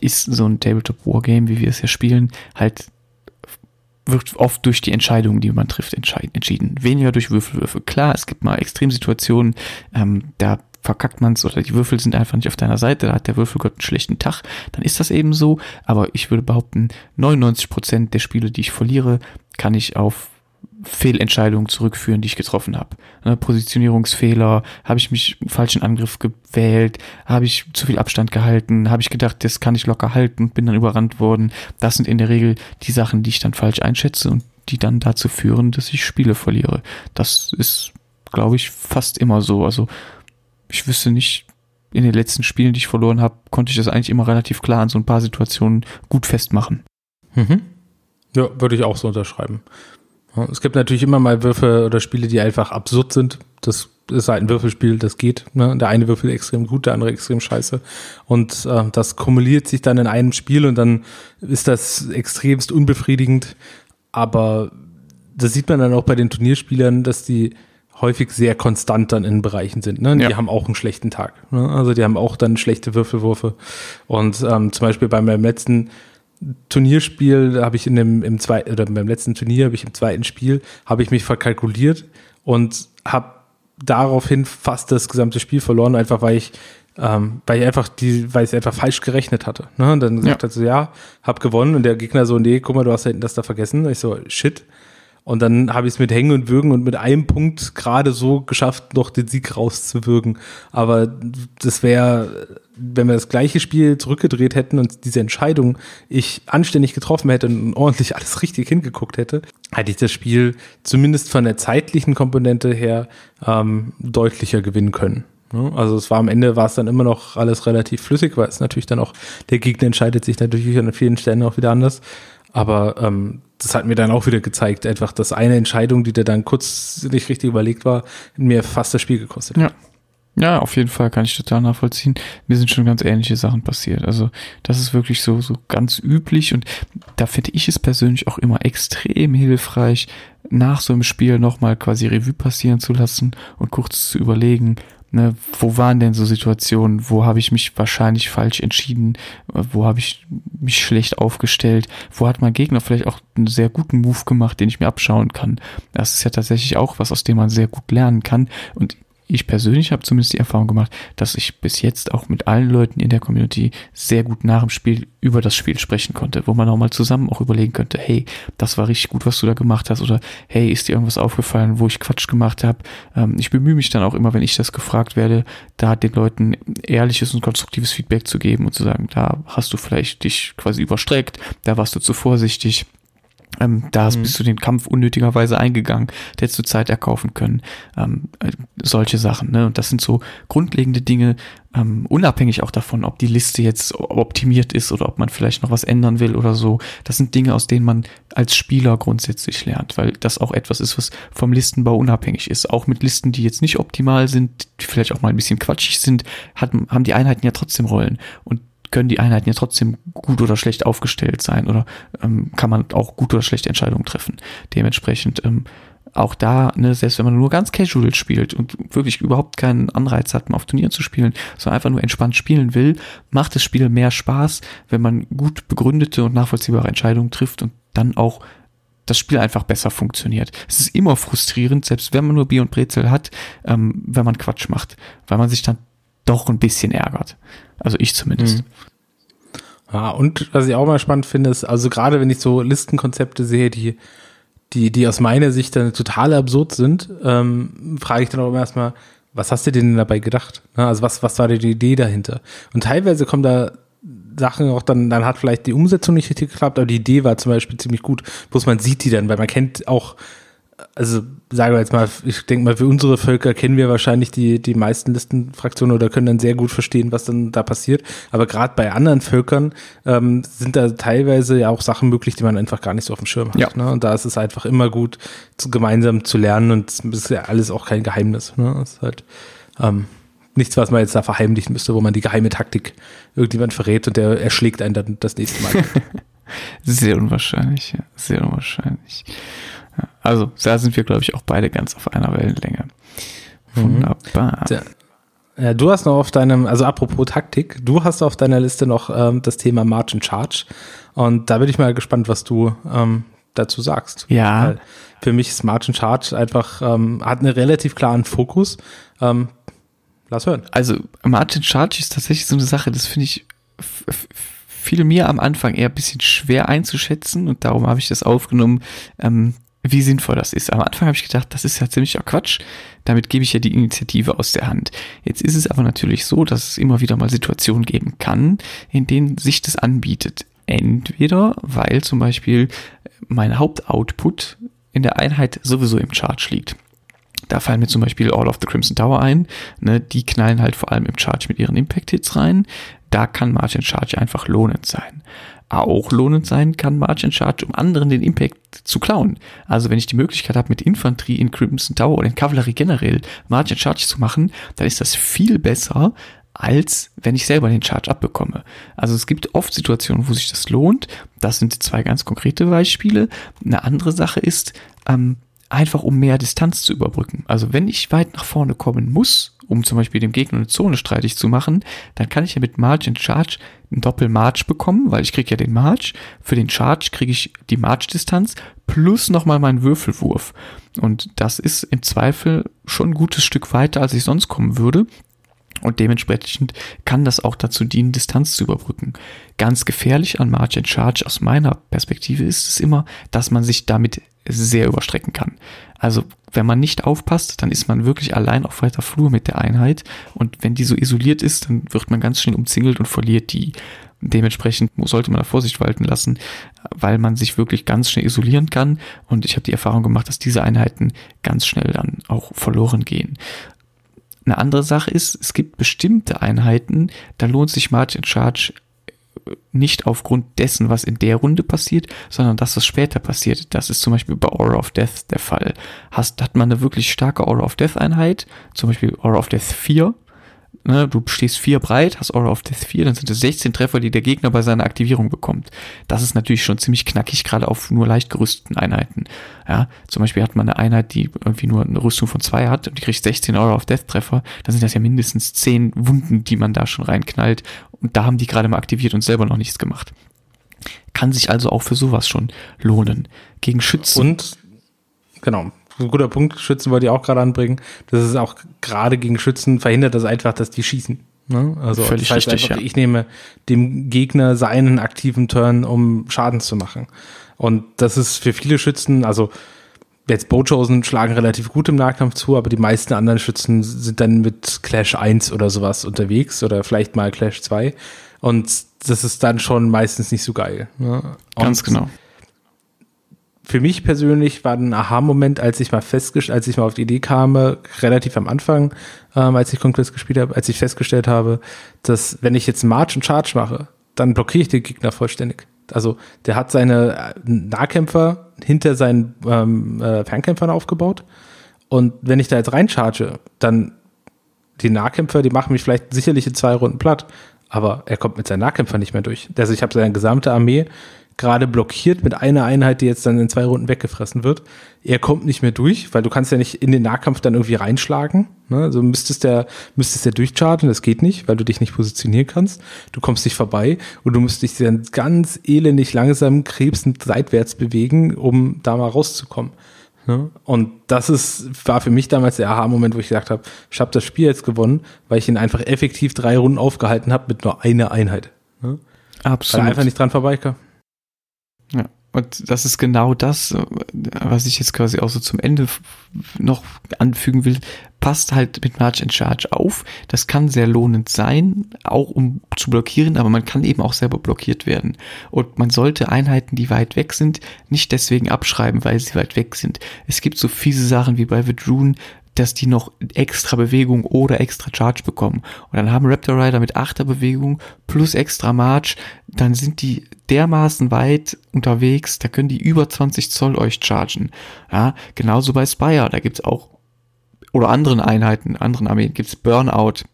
ist so ein Tabletop Wargame, wie wir es ja spielen, halt wird oft durch die Entscheidungen, die man trifft, entschieden. Weniger durch Würfelwürfe. Klar, es gibt mal Extremsituationen, ähm, da verkackt man es oder die Würfel sind einfach nicht auf deiner Seite, da hat der Würfelgott einen schlechten Tag, dann ist das eben so. Aber ich würde behaupten, 99 Prozent der Spiele, die ich verliere, kann ich auf Fehlentscheidungen zurückführen, die ich getroffen habe. Ne, Positionierungsfehler, habe ich mich falschen Angriff gewählt, habe ich zu viel Abstand gehalten, habe ich gedacht, das kann ich locker halten und bin dann überrannt worden. Das sind in der Regel die Sachen, die ich dann falsch einschätze und die dann dazu führen, dass ich Spiele verliere. Das ist, glaube ich, fast immer so. Also ich wüsste nicht, in den letzten Spielen, die ich verloren habe, konnte ich das eigentlich immer relativ klar an so ein paar Situationen gut festmachen. Mhm. Ja, würde ich auch so unterschreiben. Es gibt natürlich immer mal Würfe oder Spiele, die einfach absurd sind. Das ist halt ein Würfelspiel, das geht. Ne? Der eine Würfel extrem gut, der andere extrem scheiße. Und äh, das kumuliert sich dann in einem Spiel und dann ist das extremst unbefriedigend. Aber das sieht man dann auch bei den Turnierspielern, dass die häufig sehr konstant dann in Bereichen sind. Ne? Die ja. haben auch einen schlechten Tag. Ne? Also die haben auch dann schlechte Würfelwürfe. Und ähm, zum Beispiel bei meinem letzten Turnierspiel habe ich in dem im zweiten oder beim letzten Turnier habe ich im zweiten Spiel habe ich mich verkalkuliert und habe daraufhin fast das gesamte Spiel verloren, einfach weil ich ähm, weil ich einfach die, weil ich einfach falsch gerechnet hatte. Ne? Und dann gesagt ja. hat so, ja, hab gewonnen und der Gegner so, nee, guck mal, du hast da hinten das da vergessen. Und ich so, shit. Und dann habe ich es mit Hängen und Würgen und mit einem Punkt gerade so geschafft, noch den Sieg rauszuwirken. Aber das wäre, wenn wir das gleiche Spiel zurückgedreht hätten und diese Entscheidung ich anständig getroffen hätte und ordentlich alles richtig hingeguckt hätte, hätte ich das Spiel zumindest von der zeitlichen Komponente her ähm, deutlicher gewinnen können. Also es war am Ende war es dann immer noch alles relativ flüssig, weil es natürlich dann auch, der Gegner entscheidet sich natürlich an vielen Stellen auch wieder anders. Aber ähm, das hat mir dann auch wieder gezeigt, einfach, dass eine Entscheidung, die der dann kurz nicht richtig überlegt war, mir fast das Spiel gekostet hat. Ja. Ja, auf jeden Fall kann ich total nachvollziehen. Mir sind schon ganz ähnliche Sachen passiert. Also das ist wirklich so, so ganz üblich und da finde ich es persönlich auch immer extrem hilfreich, nach so einem Spiel nochmal quasi Revue passieren zu lassen und kurz zu überlegen, Ne, wo waren denn so Situationen, wo habe ich mich wahrscheinlich falsch entschieden, wo habe ich mich schlecht aufgestellt, wo hat mein Gegner vielleicht auch einen sehr guten Move gemacht, den ich mir abschauen kann. Das ist ja tatsächlich auch was, aus dem man sehr gut lernen kann. Und ich persönlich habe zumindest die Erfahrung gemacht, dass ich bis jetzt auch mit allen Leuten in der Community sehr gut nach dem Spiel über das Spiel sprechen konnte, wo man auch mal zusammen auch überlegen könnte, hey, das war richtig gut, was du da gemacht hast oder hey, ist dir irgendwas aufgefallen, wo ich Quatsch gemacht habe. Ähm, ich bemühe mich dann auch immer, wenn ich das gefragt werde, da den Leuten ehrliches und konstruktives Feedback zu geben und zu sagen, da hast du vielleicht dich quasi überstreckt, da warst du zu vorsichtig ähm, da mhm. bist du den Kampf unnötigerweise eingegangen, der hättest du Zeit erkaufen können. Ähm, äh, solche Sachen. Ne? Und das sind so grundlegende Dinge, ähm, unabhängig auch davon, ob die Liste jetzt optimiert ist oder ob man vielleicht noch was ändern will oder so. Das sind Dinge, aus denen man als Spieler grundsätzlich lernt, weil das auch etwas ist, was vom Listenbau unabhängig ist. Auch mit Listen, die jetzt nicht optimal sind, die vielleicht auch mal ein bisschen quatschig sind, hat, haben die Einheiten ja trotzdem Rollen. Und können die Einheiten ja trotzdem gut oder schlecht aufgestellt sein oder ähm, kann man auch gut oder schlechte Entscheidungen treffen. Dementsprechend ähm, auch da, ne, selbst wenn man nur ganz casual spielt und wirklich überhaupt keinen Anreiz hat, mal auf Turnieren zu spielen, sondern einfach nur entspannt spielen will, macht das Spiel mehr Spaß, wenn man gut begründete und nachvollziehbare Entscheidungen trifft und dann auch das Spiel einfach besser funktioniert. Es ist immer frustrierend, selbst wenn man nur Bier und Brezel hat, ähm, wenn man Quatsch macht, weil man sich dann doch ein bisschen ärgert. Also ich zumindest. Mhm. Ja, und was ich auch mal spannend finde, ist, also gerade wenn ich so Listenkonzepte sehe, die, die, die aus meiner Sicht dann total absurd sind, ähm, frage ich dann auch immer erstmal, was hast du denn dabei gedacht? Also was, was war die Idee dahinter? Und teilweise kommen da Sachen auch dann, dann hat vielleicht die Umsetzung nicht richtig geklappt, aber die Idee war zum Beispiel ziemlich gut. Bloß man sieht die dann, weil man kennt auch also sagen wir jetzt mal, ich denke mal, für unsere Völker kennen wir wahrscheinlich die, die meisten Listenfraktionen oder können dann sehr gut verstehen, was dann da passiert. Aber gerade bei anderen Völkern ähm, sind da teilweise ja auch Sachen möglich, die man einfach gar nicht so auf dem Schirm hat. Ja. Ne? Und da ist es einfach immer gut, zu, gemeinsam zu lernen und es ist ja alles auch kein Geheimnis. Ne? Das ist halt ähm, nichts, was man jetzt da verheimlichen müsste, wo man die geheime Taktik irgendjemand verrät und der erschlägt einen dann das nächste Mal. sehr unwahrscheinlich, ja. Sehr unwahrscheinlich. Also, da sind wir, glaube ich, auch beide ganz auf einer Wellenlänge. Wunderbar. Mhm. Ja, du hast noch auf deinem, also apropos Taktik, du hast auf deiner Liste noch ähm, das Thema Margin Charge. Und da bin ich mal gespannt, was du ähm, dazu sagst. Ja. Weil für mich ist Margin Charge einfach, ähm, hat einen relativ klaren Fokus. Ähm, lass hören. Also Margin Charge ist tatsächlich so eine Sache, das finde ich fiel mir am Anfang eher ein bisschen schwer einzuschätzen und darum habe ich das aufgenommen, ähm, wie sinnvoll das ist. Am Anfang habe ich gedacht, das ist ja ziemlicher Quatsch. Damit gebe ich ja die Initiative aus der Hand. Jetzt ist es aber natürlich so, dass es immer wieder mal Situationen geben kann, in denen sich das anbietet. Entweder, weil zum Beispiel mein Hauptoutput in der Einheit sowieso im Charge liegt. Da fallen mir zum Beispiel All of the Crimson Tower ein. Ne, die knallen halt vor allem im Charge mit ihren Impact-Hits rein. Da kann March in Charge einfach lohnend sein auch lohnend sein kann, March in Charge, um anderen den Impact zu klauen. Also wenn ich die Möglichkeit habe, mit Infanterie in Crimson Tower oder in Kavallerie generell March in Charge zu machen, dann ist das viel besser, als wenn ich selber den Charge abbekomme. Also es gibt oft Situationen, wo sich das lohnt. Das sind zwei ganz konkrete Beispiele. Eine andere Sache ist, ähm, einfach um mehr Distanz zu überbrücken. Also wenn ich weit nach vorne kommen muss, um zum Beispiel dem Gegner eine Zone streitig zu machen, dann kann ich ja mit March and Charge einen Doppel-March bekommen, weil ich kriege ja den March. Für den Charge kriege ich die March-Distanz plus nochmal meinen Würfelwurf. Und das ist im Zweifel schon ein gutes Stück weiter, als ich sonst kommen würde. Und dementsprechend kann das auch dazu dienen, Distanz zu überbrücken. Ganz gefährlich an March and Charge aus meiner Perspektive ist es immer, dass man sich damit sehr überstrecken kann. Also wenn man nicht aufpasst, dann ist man wirklich allein auf weiter Flur mit der Einheit und wenn die so isoliert ist, dann wird man ganz schnell umzingelt und verliert die. Dementsprechend sollte man da Vorsicht walten lassen, weil man sich wirklich ganz schnell isolieren kann und ich habe die Erfahrung gemacht, dass diese Einheiten ganz schnell dann auch verloren gehen. Eine andere Sache ist, es gibt bestimmte Einheiten, da lohnt sich March in Charge nicht aufgrund dessen, was in der Runde passiert, sondern das, was später passiert. Das ist zum Beispiel bei Aura of Death der Fall. Hast, hat man eine wirklich starke Aura of Death Einheit, zum Beispiel Aura of Death 4, ne, du stehst vier breit, hast Aura of Death 4, dann sind es 16 Treffer, die der Gegner bei seiner Aktivierung bekommt. Das ist natürlich schon ziemlich knackig, gerade auf nur leicht gerüsteten Einheiten. Ja, zum Beispiel hat man eine Einheit, die irgendwie nur eine Rüstung von zwei hat und die kriegt 16 Aura of Death Treffer, dann sind das ja mindestens 10 Wunden, die man da schon reinknallt und da haben die gerade mal aktiviert und selber noch nichts gemacht. Kann sich also auch für sowas schon lohnen. Gegen Schützen. Und, genau, ein guter Punkt, Schützen wollte ich auch gerade anbringen. Das ist auch gerade gegen Schützen verhindert das einfach, dass die schießen. Ne? Also Völlig das heißt richtig, einfach, ja. ich nehme dem Gegner seinen aktiven Turn, um Schaden zu machen. Und das ist für viele Schützen, also jetzt Bochosen schlagen relativ gut im Nahkampf zu, aber die meisten anderen Schützen sind dann mit Clash 1 oder sowas unterwegs oder vielleicht mal Clash 2. Und das ist dann schon meistens nicht so geil. Ne? Ganz genau für mich persönlich war ein Aha-Moment, als ich mal festgestellt, als ich mal auf die Idee kam, relativ am Anfang, ähm, als ich Conquest gespielt habe, als ich festgestellt habe, dass wenn ich jetzt March und Charge mache, dann blockiere ich den Gegner vollständig. Also der hat seine äh, Nahkämpfer hinter seinen ähm, äh, Fernkämpfern aufgebaut. Und wenn ich da jetzt reincharge, dann die Nahkämpfer, die machen mich vielleicht sicherlich in zwei Runden platt, aber er kommt mit seinen Nahkämpfern nicht mehr durch. Also ich habe seine gesamte Armee gerade blockiert mit einer Einheit, die jetzt dann in zwei Runden weggefressen wird. Er kommt nicht mehr durch, weil du kannst ja nicht in den Nahkampf dann irgendwie reinschlagen. Ne? Also müsstest der, müsstest der durchchargen, das geht nicht, weil du dich nicht positionieren kannst. Du kommst nicht vorbei und du musst dich dann ganz elendig langsam krebsend seitwärts bewegen, um da mal rauszukommen. Ne? Und das ist, war für mich damals der Aha-Moment, wo ich gesagt habe, ich habe das Spiel jetzt gewonnen, weil ich ihn einfach effektiv drei Runden aufgehalten habe mit nur einer Einheit. Ne? Absolut. Weil er einfach nicht dran vorbeikam. Ja. Und das ist genau das, was ich jetzt quasi auch so zum Ende noch anfügen will. Passt halt mit March in Charge auf. Das kann sehr lohnend sein, auch um zu blockieren, aber man kann eben auch selber blockiert werden. Und man sollte Einheiten, die weit weg sind, nicht deswegen abschreiben, weil sie weit weg sind. Es gibt so fiese Sachen wie bei Vidrun, dass die noch extra Bewegung oder extra Charge bekommen. Und dann haben Raptor Rider mit achter Bewegung plus extra March, dann sind die dermaßen weit unterwegs, da können die über 20 Zoll euch chargen. Ja, genauso bei Spire, da gibt's auch, oder anderen Einheiten, anderen Armeen gibt's Burnout,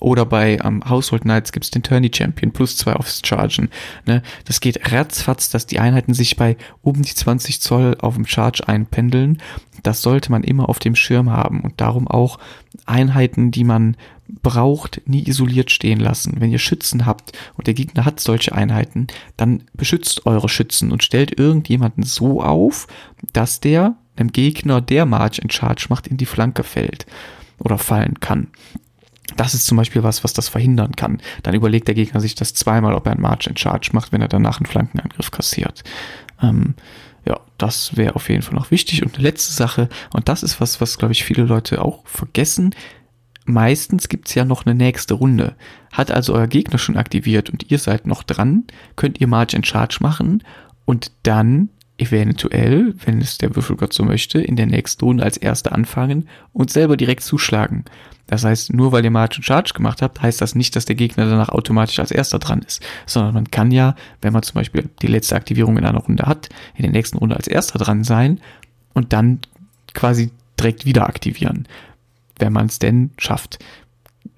oder bei ähm, Household Knights gibt's den Tourney Champion plus zwei aufs Chargen. Ne? Das geht ratzfatz, dass die Einheiten sich bei um die 20 Zoll auf dem Charge einpendeln. Das sollte man immer auf dem Schirm haben und darum auch Einheiten, die man braucht, nie isoliert stehen lassen. Wenn ihr Schützen habt und der Gegner hat solche Einheiten, dann beschützt eure Schützen und stellt irgendjemanden so auf, dass der dem Gegner, der March in Charge macht, in die Flanke fällt oder fallen kann. Das ist zum Beispiel was, was das verhindern kann. Dann überlegt der Gegner sich das zweimal, ob er einen March in Charge macht, wenn er danach einen Flankenangriff kassiert. Ähm, ja, das wäre auf jeden Fall noch wichtig. Und eine letzte Sache, und das ist was, was, glaube ich, viele Leute auch vergessen. Meistens gibt's ja noch eine nächste Runde. Hat also euer Gegner schon aktiviert und ihr seid noch dran, könnt ihr March and Charge machen und dann eventuell, wenn es der Würfelgott so möchte, in der nächsten Runde als Erster anfangen und selber direkt zuschlagen. Das heißt, nur weil ihr March and Charge gemacht habt, heißt das nicht, dass der Gegner danach automatisch als Erster dran ist, sondern man kann ja, wenn man zum Beispiel die letzte Aktivierung in einer Runde hat, in der nächsten Runde als Erster dran sein und dann quasi direkt wieder aktivieren, wenn man es denn schafft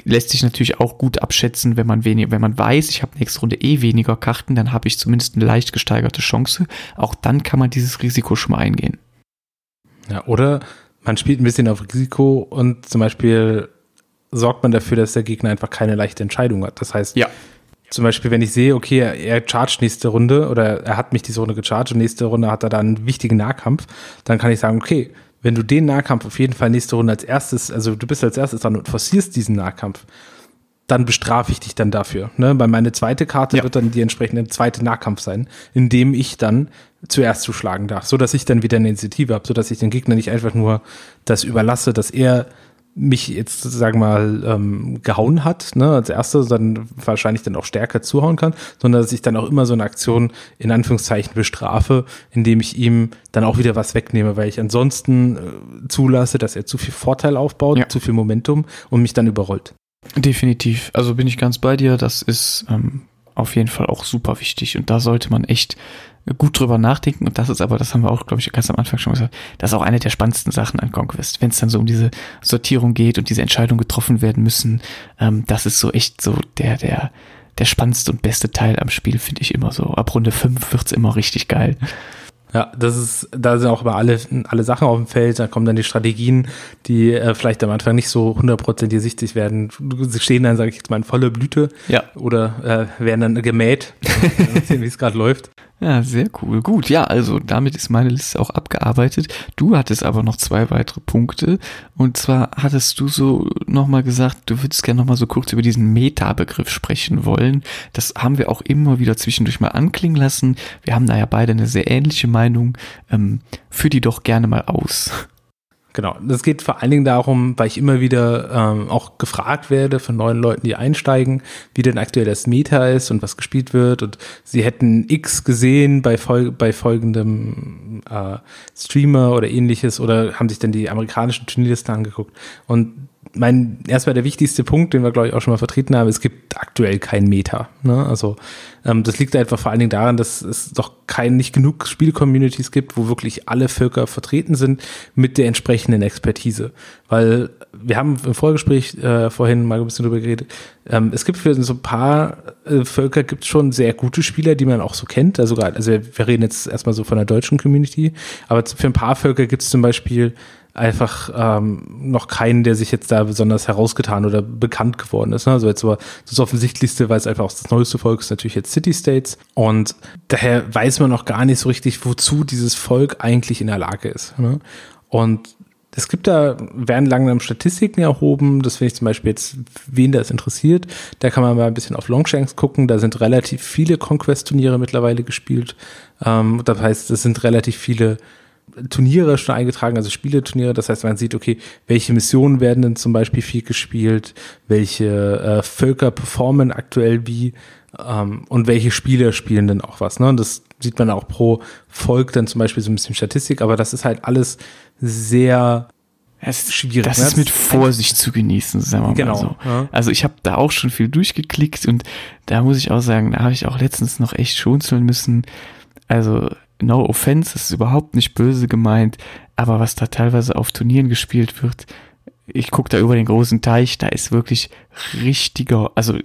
lässt sich natürlich auch gut abschätzen, wenn man weniger, wenn man weiß, ich habe nächste Runde eh weniger Karten, dann habe ich zumindest eine leicht gesteigerte Chance. Auch dann kann man dieses Risiko schon mal eingehen. Ja, oder man spielt ein bisschen auf Risiko und zum Beispiel sorgt man dafür, dass der Gegner einfach keine leichte Entscheidung hat. Das heißt, ja. zum Beispiel, wenn ich sehe, okay, er, er chargt nächste Runde oder er hat mich diese Runde gecharged und nächste Runde hat er dann einen wichtigen Nahkampf, dann kann ich sagen, okay, wenn du den Nahkampf auf jeden Fall nächste Runde als erstes, also du bist als erstes dran und forcierst diesen Nahkampf, dann bestrafe ich dich dann dafür. Ne? Weil meine zweite Karte ja. wird dann die entsprechende zweite Nahkampf sein, in dem ich dann zuerst zuschlagen darf, so dass ich dann wieder eine Initiative habe, so dass ich den Gegner nicht einfach nur das überlasse, dass er mich jetzt, sagen wir mal, ähm, gehauen hat, ne, als erstes, dann wahrscheinlich dann auch stärker zuhauen kann, sondern dass ich dann auch immer so eine Aktion in Anführungszeichen bestrafe, indem ich ihm dann auch wieder was wegnehme, weil ich ansonsten äh, zulasse, dass er zu viel Vorteil aufbaut, ja. zu viel Momentum und mich dann überrollt. Definitiv. Also bin ich ganz bei dir. Das ist ähm, auf jeden Fall auch super wichtig und da sollte man echt gut drüber nachdenken und das ist aber, das haben wir auch, glaube ich, ganz am Anfang schon gesagt, das ist auch eine der spannendsten Sachen an Conquest, wenn es dann so um diese Sortierung geht und diese Entscheidungen getroffen werden müssen, ähm, das ist so echt so der, der, der spannendste und beste Teil am Spiel, finde ich immer so. Ab Runde 5 wird's immer richtig geil. Ja, das ist, da sind auch immer alle, alle Sachen auf dem Feld, da kommen dann die Strategien, die äh, vielleicht am Anfang nicht so hundertprozentig sichtig werden. Sie stehen dann, sage ich jetzt mal, in voller Blüte. Ja. Oder äh, werden dann gemäht, wie es gerade läuft. Ja, sehr cool. Gut, ja, also damit ist meine Liste auch abgearbeitet. Du hattest aber noch zwei weitere Punkte. Und zwar hattest du so nochmal gesagt, du würdest gerne nochmal so kurz über diesen Meta-Begriff sprechen wollen. Das haben wir auch immer wieder zwischendurch mal anklingen lassen. Wir haben da ja beide eine sehr ähnliche Meinung. Ähm, führ die doch gerne mal aus. Genau, das geht vor allen Dingen darum, weil ich immer wieder ähm, auch gefragt werde von neuen Leuten, die einsteigen, wie denn aktuell das Meta ist und was gespielt wird. Und sie hätten X gesehen bei, fol bei folgendem äh, Streamer oder ähnliches oder haben sich dann die amerikanischen Turnierlisten angeguckt. Und mein erstmal der wichtigste Punkt, den wir glaube ich auch schon mal vertreten haben, es gibt aktuell kein Meta. Ne? Also ähm, das liegt einfach vor allen Dingen daran, dass es doch kein nicht genug Spiel-Communities gibt, wo wirklich alle Völker vertreten sind mit der entsprechenden Expertise. Weil wir haben im Vorgespräch äh, vorhin mal ein bisschen drüber geredet. Ähm, es gibt für so ein paar äh, Völker gibt es schon sehr gute Spieler, die man auch so kennt. Also gerade, also wir, wir reden jetzt erstmal so von der deutschen Community, aber für ein paar Völker gibt es zum Beispiel einfach ähm, noch keinen, der sich jetzt da besonders herausgetan oder bekannt geworden ist. Ne? Also jetzt aber das Offensichtlichste, weil es einfach auch das neueste Volk ist, natürlich jetzt City States. Und daher weiß man noch gar nicht so richtig, wozu dieses Volk eigentlich in der Lage ist. Ne? Und es gibt da, werden langsam Statistiken erhoben, das finde ich zum Beispiel jetzt, wen das interessiert, da kann man mal ein bisschen auf Longshanks gucken, da sind relativ viele Conquest-Turniere mittlerweile gespielt, ähm, das heißt, es sind relativ viele Turniere schon eingetragen, also Spieleturniere. Das heißt, man sieht, okay, welche Missionen werden denn zum Beispiel viel gespielt, welche äh, Völker performen aktuell wie ähm, und welche Spieler spielen denn auch was. Ne? Und das sieht man auch pro Volk dann zum Beispiel so ein bisschen Statistik, aber das ist halt alles sehr es, schwierig. Das ne? ist mit Vorsicht zu genießen, sagen wir mal genau, so. Ja. Also ich habe da auch schon viel durchgeklickt und da muss ich auch sagen, da habe ich auch letztens noch echt schunzeln müssen. Also no offense, das ist überhaupt nicht böse gemeint, aber was da teilweise auf Turnieren gespielt wird, ich gucke da über den großen Teich, da ist wirklich richtiger, also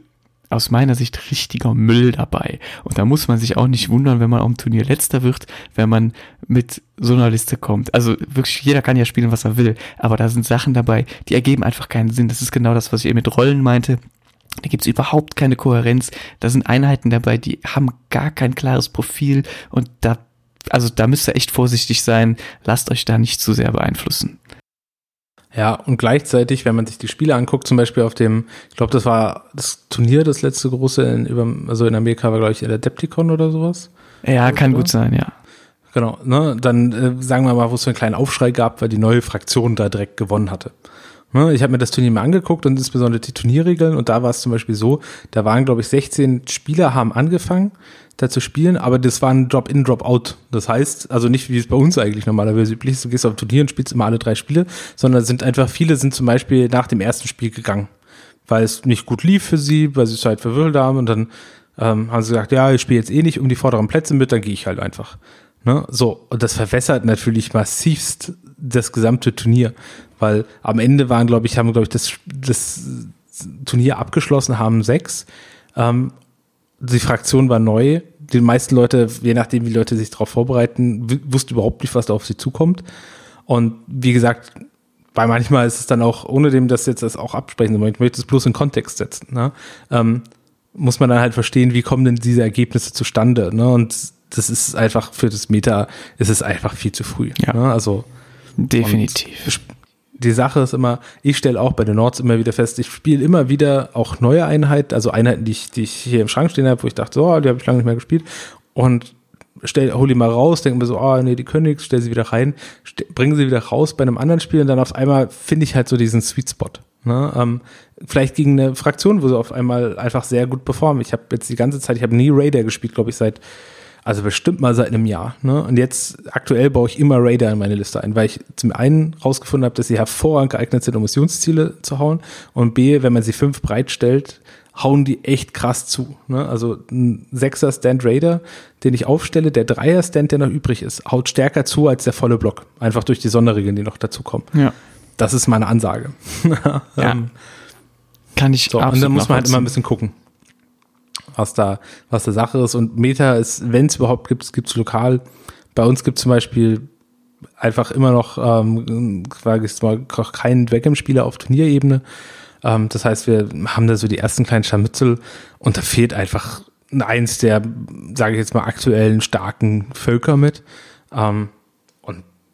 aus meiner Sicht richtiger Müll dabei. Und da muss man sich auch nicht wundern, wenn man am Turnier letzter wird, wenn man mit so einer Liste kommt. Also wirklich, jeder kann ja spielen, was er will, aber da sind Sachen dabei, die ergeben einfach keinen Sinn. Das ist genau das, was ich eben mit Rollen meinte. Da gibt's überhaupt keine Kohärenz. Da sind Einheiten dabei, die haben gar kein klares Profil und da also da müsst ihr echt vorsichtig sein. Lasst euch da nicht zu sehr beeinflussen. Ja, und gleichzeitig, wenn man sich die Spiele anguckt, zum Beispiel auf dem, ich glaube, das war das Turnier, das letzte große, in, über, also in Amerika war, glaube ich, der Adepticon oder sowas. Ja, kann gut sein, ja. Genau, ne? Dann äh, sagen wir mal, wo es so einen kleinen Aufschrei gab, weil die neue Fraktion da direkt gewonnen hatte. Ne? Ich habe mir das Turnier mal angeguckt und insbesondere die Turnierregeln und da war es zum Beispiel so, da waren, glaube ich, 16 Spieler haben angefangen, da zu spielen, aber das war ein Drop-in, Drop-out. Das heißt, also nicht wie es bei uns eigentlich normalerweise üblich ist, du gehst auf Turnier und spielst immer alle drei Spiele, sondern sind einfach viele sind zum Beispiel nach dem ersten Spiel gegangen, weil es nicht gut lief für sie, weil sie es halt verwirrt haben und dann ähm, haben sie gesagt, ja, ich spiele jetzt eh nicht um die vorderen Plätze mit, dann gehe ich halt einfach. Ne? So, und das verwässert natürlich massivst das gesamte Turnier, weil am Ende waren, glaube ich, haben, glaube ich, das, das Turnier abgeschlossen, haben sechs ähm, die Fraktion war neu. Die meisten Leute, je nachdem, wie Leute sich darauf vorbereiten, wussten überhaupt nicht, was da auf sie zukommt. Und wie gesagt, bei manchmal ist es dann auch, ohne dem das jetzt das auch absprechen, ich möchte es bloß in Kontext setzen, ne? ähm, muss man dann halt verstehen, wie kommen denn diese Ergebnisse zustande. Ne? Und das ist einfach für das Meta, ist es einfach viel zu früh. Ja. Ne? Also definitiv die Sache ist immer, ich stelle auch bei den Nords immer wieder fest, ich spiele immer wieder auch neue Einheiten, also Einheiten, die ich, die ich hier im Schrank stehen habe, wo ich dachte, so, oh, die habe ich lange nicht mehr gespielt. Und stell, hol die mal raus, denke mir so, oh nee, die können nichts, stell sie wieder rein, bringe sie wieder raus bei einem anderen Spiel und dann auf einmal finde ich halt so diesen Sweet Spot. Ne? Ähm, vielleicht gegen eine Fraktion, wo sie auf einmal einfach sehr gut performen. Ich habe jetzt die ganze Zeit, ich habe nie Raider gespielt, glaube ich, seit also bestimmt mal seit einem Jahr. Ne? Und jetzt aktuell baue ich immer Raider in meine Liste ein, weil ich zum einen rausgefunden habe, dass sie hervorragend geeignet sind, um Missionsziele zu hauen. Und B, wenn man sie fünf breit stellt, hauen die echt krass zu. Ne? Also ein Sechser Stand Raider, den ich aufstelle, der Dreier Stand, der noch übrig ist, haut stärker zu als der volle Block. Einfach durch die Sonderregeln, die noch dazu kommen. Ja. Das ist meine Ansage. ja. Ähm, Kann ich so, Und dann muss man halt immer ein bisschen gucken was da, was da Sache ist. Und Meta ist, wenn es überhaupt gibt, gibt es lokal. Bei uns gibt es zum Beispiel einfach immer noch, ähm, mal, keinen Dragon-Spieler auf Turnierebene. Ähm, das heißt, wir haben da so die ersten kleinen Scharmützel und da fehlt einfach eins der, sage ich jetzt mal, aktuellen starken Völker mit. Ähm,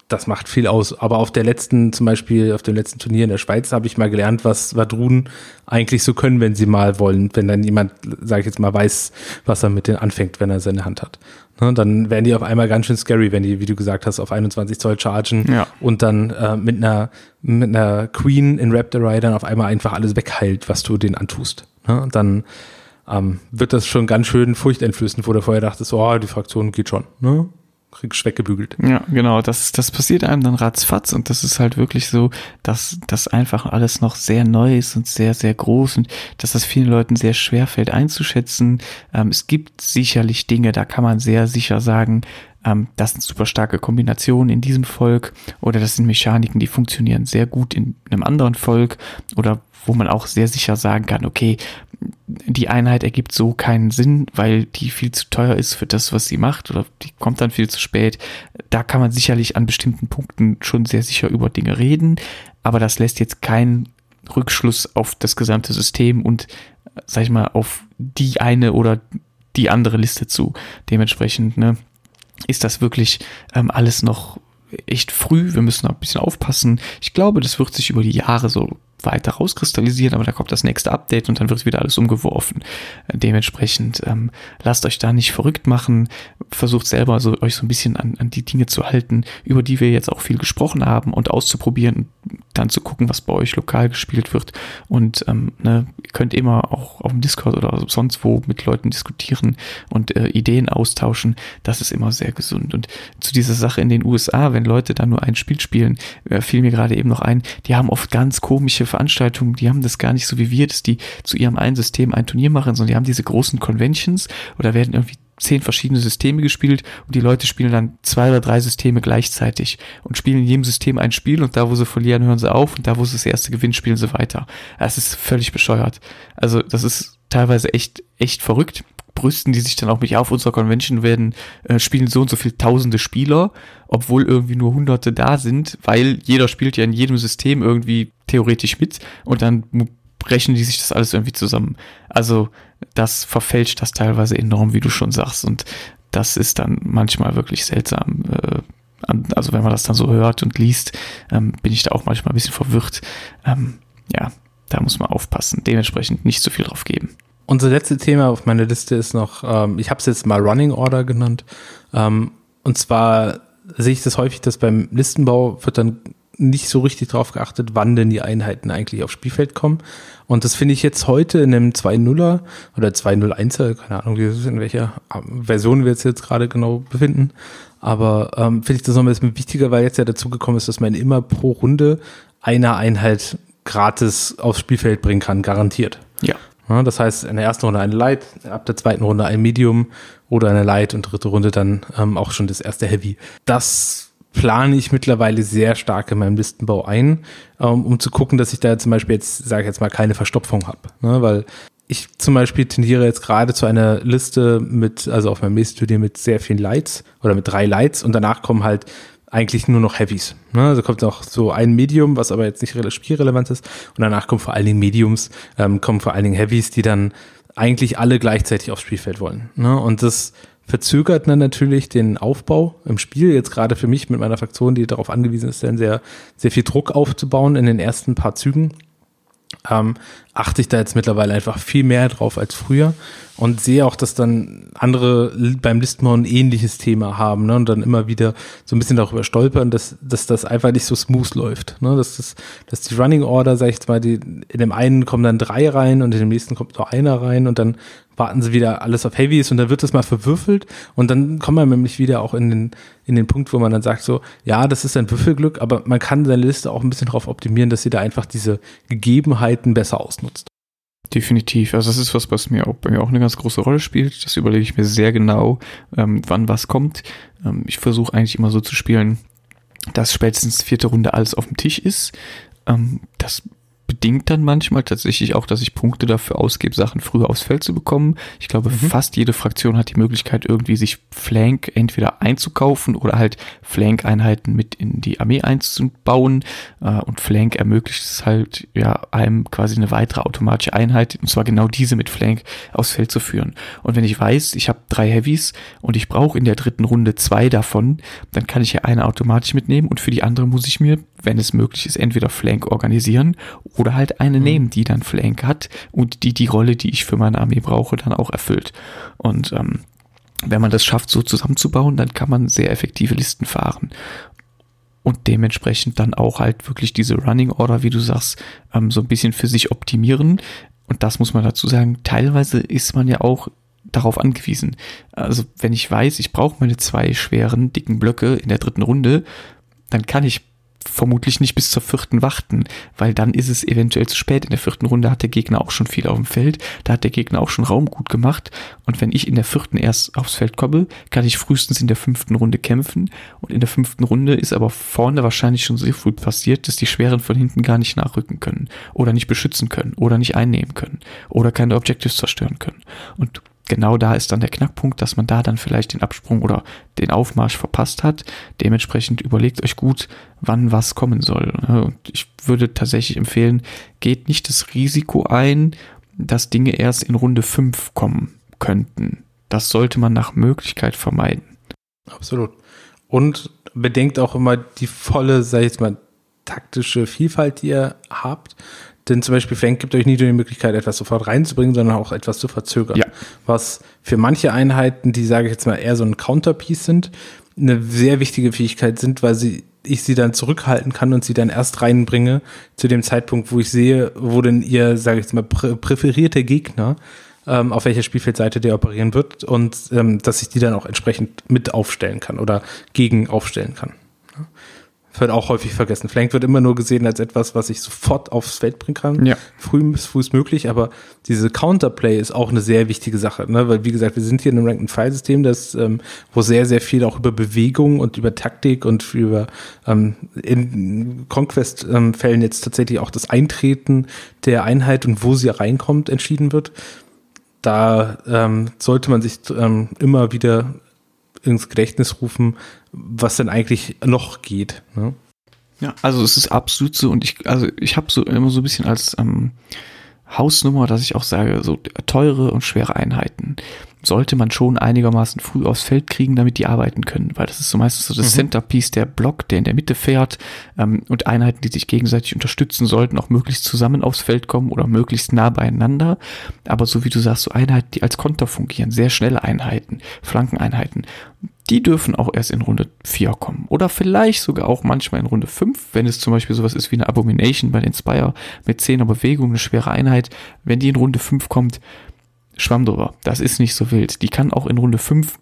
das macht viel aus. Aber auf der letzten, zum Beispiel auf dem letzten Turnier in der Schweiz, habe ich mal gelernt, was Vadrun eigentlich so können, wenn sie mal wollen. Wenn dann jemand, sage ich jetzt mal, weiß, was er mit denen anfängt, wenn er seine Hand hat. Ne, dann werden die auf einmal ganz schön scary, wenn die, wie du gesagt hast, auf 21 Zoll chargen ja. und dann äh, mit einer mit einer Queen in Raptor Rider auf einmal einfach alles wegheilt, was du denen antust. Ne, dann ähm, wird das schon ganz schön furchteinflößend, wo du vorher dachtest, oh, die Fraktion geht schon. Ne? Kriegst weggebügelt. Ja, genau. Das, das passiert einem dann ratzfatz und das ist halt wirklich so, dass das einfach alles noch sehr neu ist und sehr, sehr groß und dass das vielen Leuten sehr schwer fällt einzuschätzen. Ähm, es gibt sicherlich Dinge, da kann man sehr sicher sagen, ähm, das sind super starke Kombinationen in diesem Volk oder das sind Mechaniken, die funktionieren sehr gut in einem anderen Volk oder wo man auch sehr sicher sagen kann, okay, die Einheit ergibt so keinen Sinn, weil die viel zu teuer ist für das, was sie macht oder die kommt dann viel zu spät. Da kann man sicherlich an bestimmten Punkten schon sehr sicher über Dinge reden, aber das lässt jetzt keinen Rückschluss auf das gesamte System und, sag ich mal, auf die eine oder die andere Liste zu. Dementsprechend, ne, ist das wirklich ähm, alles noch echt früh. Wir müssen ein bisschen aufpassen. Ich glaube, das wird sich über die Jahre so weiter rauskristallisieren, aber da kommt das nächste Update und dann wird wieder alles umgeworfen. Dementsprechend ähm, lasst euch da nicht verrückt machen, versucht selber so, euch so ein bisschen an, an die Dinge zu halten, über die wir jetzt auch viel gesprochen haben und auszuprobieren, dann zu gucken, was bei euch lokal gespielt wird. Und ähm, ne, ihr könnt immer auch auf dem Discord oder sonst wo mit Leuten diskutieren und äh, Ideen austauschen. Das ist immer sehr gesund. Und zu dieser Sache in den USA, wenn Leute da nur ein Spiel spielen, äh, fiel mir gerade eben noch ein, die haben oft ganz komische Veranstaltungen, die haben das gar nicht so wie wir, dass die zu ihrem einen System ein Turnier machen, sondern die haben diese großen Conventions oder werden irgendwie zehn verschiedene Systeme gespielt und die Leute spielen dann zwei oder drei Systeme gleichzeitig und spielen in jedem System ein Spiel und da, wo sie verlieren, hören sie auf und da, wo sie das erste gewinnen, spielen sie weiter. Es ist völlig bescheuert. Also das ist teilweise echt, echt verrückt. Brüsten die sich dann auch mich auf unserer Convention werden, äh, spielen so und so viele tausende Spieler, obwohl irgendwie nur hunderte da sind, weil jeder spielt ja in jedem System irgendwie theoretisch mit und dann brechen die sich das alles irgendwie zusammen. Also das verfälscht das teilweise enorm, wie du schon sagst und das ist dann manchmal wirklich seltsam. Äh, also wenn man das dann so hört und liest, ähm, bin ich da auch manchmal ein bisschen verwirrt. Ähm, ja, da muss man aufpassen. Dementsprechend nicht zu viel drauf geben. Unser letztes Thema auf meiner Liste ist noch, ähm, ich habe es jetzt mal Running Order genannt. Ähm, und zwar sehe ich das häufig, dass beim Listenbau wird dann nicht so richtig darauf geachtet, wann denn die Einheiten eigentlich aufs Spielfeld kommen. Und das finde ich jetzt heute in einem 2.0er oder 2.01er, keine Ahnung, in welcher Version wir jetzt, jetzt gerade genau befinden. Aber ähm, finde ich das noch ein bisschen wichtiger, weil jetzt ja dazu gekommen ist, dass man immer pro Runde eine Einheit gratis aufs Spielfeld bringen kann, garantiert. Ja. Ja. Das heißt, in der ersten Runde eine Light, ab der zweiten Runde ein Medium oder eine Light und dritte Runde dann ähm, auch schon das erste Heavy. Das plane ich mittlerweile sehr stark in meinem Listenbau ein, ähm, um zu gucken, dass ich da zum Beispiel jetzt, sage ich jetzt mal, keine Verstopfung habe. Ne? Weil ich zum Beispiel tendiere jetzt gerade zu einer Liste mit, also auf meinem Mist-Studio mit sehr vielen Lights oder mit drei Lights und danach kommen halt eigentlich nur noch Heavies. Ne? Also kommt noch so ein Medium, was aber jetzt nicht spielrelevant ist. Und danach kommen vor allen Dingen Mediums, ähm, kommen vor allen Dingen Heavies, die dann eigentlich alle gleichzeitig aufs Spielfeld wollen. Ne? Und das verzögert dann natürlich den Aufbau im Spiel. Jetzt gerade für mich mit meiner Fraktion, die darauf angewiesen ist, dann sehr, sehr viel Druck aufzubauen in den ersten paar Zügen. Ähm, achte ich da jetzt mittlerweile einfach viel mehr drauf als früher und sehe auch, dass dann andere beim Listenbau ein ähnliches Thema haben ne, und dann immer wieder so ein bisschen darüber stolpern, dass, dass das einfach nicht so smooth läuft. Ne, dass, das, dass die Running Order, sag ich jetzt mal, die, in dem einen kommen dann drei rein und in dem nächsten kommt nur einer rein und dann warten sie wieder alles auf Heavies und dann wird das mal verwürfelt und dann kommt man nämlich wieder auch in den, in den Punkt, wo man dann sagt so, ja, das ist ein Würfelglück, aber man kann seine Liste auch ein bisschen darauf optimieren, dass sie da einfach diese Gegebenheiten besser ausnutzt. Definitiv. Also das ist was, was mir auch bei mir auch eine ganz große Rolle spielt. Das überlege ich mir sehr genau, ähm, wann was kommt. Ähm, ich versuche eigentlich immer so zu spielen, dass spätestens vierte Runde alles auf dem Tisch ist. Ähm, das bedingt dann manchmal tatsächlich auch, dass ich Punkte dafür ausgebe, Sachen früher aufs Feld zu bekommen. Ich glaube, mhm. fast jede Fraktion hat die Möglichkeit, irgendwie sich Flank entweder einzukaufen oder halt Flank-Einheiten mit in die Armee einzubauen. Äh, und Flank ermöglicht es halt, ja, einem quasi eine weitere automatische Einheit, und zwar genau diese mit Flank aufs Feld zu führen. Und wenn ich weiß, ich habe drei Heavies und ich brauche in der dritten Runde zwei davon, dann kann ich ja eine automatisch mitnehmen und für die andere muss ich mir, wenn es möglich ist, entweder Flank organisieren oder halt eine mhm. nehmen, die dann Flank hat und die die Rolle, die ich für meine Armee brauche, dann auch erfüllt. Und ähm, wenn man das schafft, so zusammenzubauen, dann kann man sehr effektive Listen fahren. Und dementsprechend dann auch halt wirklich diese Running Order, wie du sagst, ähm, so ein bisschen für sich optimieren. Und das muss man dazu sagen, teilweise ist man ja auch darauf angewiesen. Also wenn ich weiß, ich brauche meine zwei schweren, dicken Blöcke in der dritten Runde, dann kann ich vermutlich nicht bis zur vierten warten, weil dann ist es eventuell zu spät. In der vierten Runde hat der Gegner auch schon viel auf dem Feld, da hat der Gegner auch schon Raum gut gemacht. Und wenn ich in der vierten erst aufs Feld komme, kann ich frühestens in der fünften Runde kämpfen. Und in der fünften Runde ist aber vorne wahrscheinlich schon so früh passiert, dass die Schweren von hinten gar nicht nachrücken können oder nicht beschützen können oder nicht einnehmen können oder keine Objectives zerstören können. Und genau da ist dann der Knackpunkt, dass man da dann vielleicht den Absprung oder den Aufmarsch verpasst hat. Dementsprechend überlegt euch gut, wann was kommen soll. Und ich würde tatsächlich empfehlen, geht nicht das Risiko ein, dass Dinge erst in Runde 5 kommen könnten. Das sollte man nach Möglichkeit vermeiden. Absolut. Und bedenkt auch immer die volle, sag ich jetzt mal, taktische Vielfalt, die ihr habt. Denn zum Beispiel Flank gibt euch nie die Möglichkeit, etwas sofort reinzubringen, sondern auch etwas zu verzögern. Ja. Was für manche Einheiten, die sage ich jetzt mal eher so ein Counterpiece sind, eine sehr wichtige Fähigkeit sind, weil sie ich sie dann zurückhalten kann und sie dann erst reinbringe zu dem Zeitpunkt, wo ich sehe, wo denn ihr, sage ich jetzt mal, prä präferierte Gegner ähm, auf welcher Spielfeldseite der operieren wird und ähm, dass ich die dann auch entsprechend mit aufstellen kann oder gegen aufstellen kann wird auch häufig vergessen. Flank wird immer nur gesehen als etwas, was ich sofort aufs Feld bringen kann. Ja. Früh bis früh ist möglich, aber diese Counterplay ist auch eine sehr wichtige Sache, ne? weil wie gesagt, wir sind hier in einem Rank-and-File-System, das, ähm, wo sehr, sehr viel auch über Bewegung und über Taktik und über ähm, in Conquest-Fällen jetzt tatsächlich auch das Eintreten der Einheit und wo sie reinkommt entschieden wird. Da ähm, sollte man sich ähm, immer wieder ins Gedächtnis rufen, was denn eigentlich noch geht. Ne? Ja, also es ist absolut so und ich, also ich habe so immer so ein bisschen als ähm, Hausnummer, dass ich auch sage, so teure und schwere Einheiten sollte man schon einigermaßen früh aufs Feld kriegen, damit die arbeiten können, weil das ist so meistens so das mhm. Centerpiece der Block, der in der Mitte fährt ähm, und Einheiten, die sich gegenseitig unterstützen sollten, auch möglichst zusammen aufs Feld kommen oder möglichst nah beieinander. Aber so wie du sagst, so Einheiten, die als Konter fungieren, sehr schnelle Einheiten, Flankeneinheiten, die dürfen auch erst in Runde 4 kommen. Oder vielleicht sogar auch manchmal in Runde 5, wenn es zum Beispiel sowas ist wie eine Abomination bei den Spire mit 10er Bewegung, eine schwere Einheit. Wenn die in Runde 5 kommt, schwamm drüber. Das ist nicht so wild. Die kann auch in Runde 5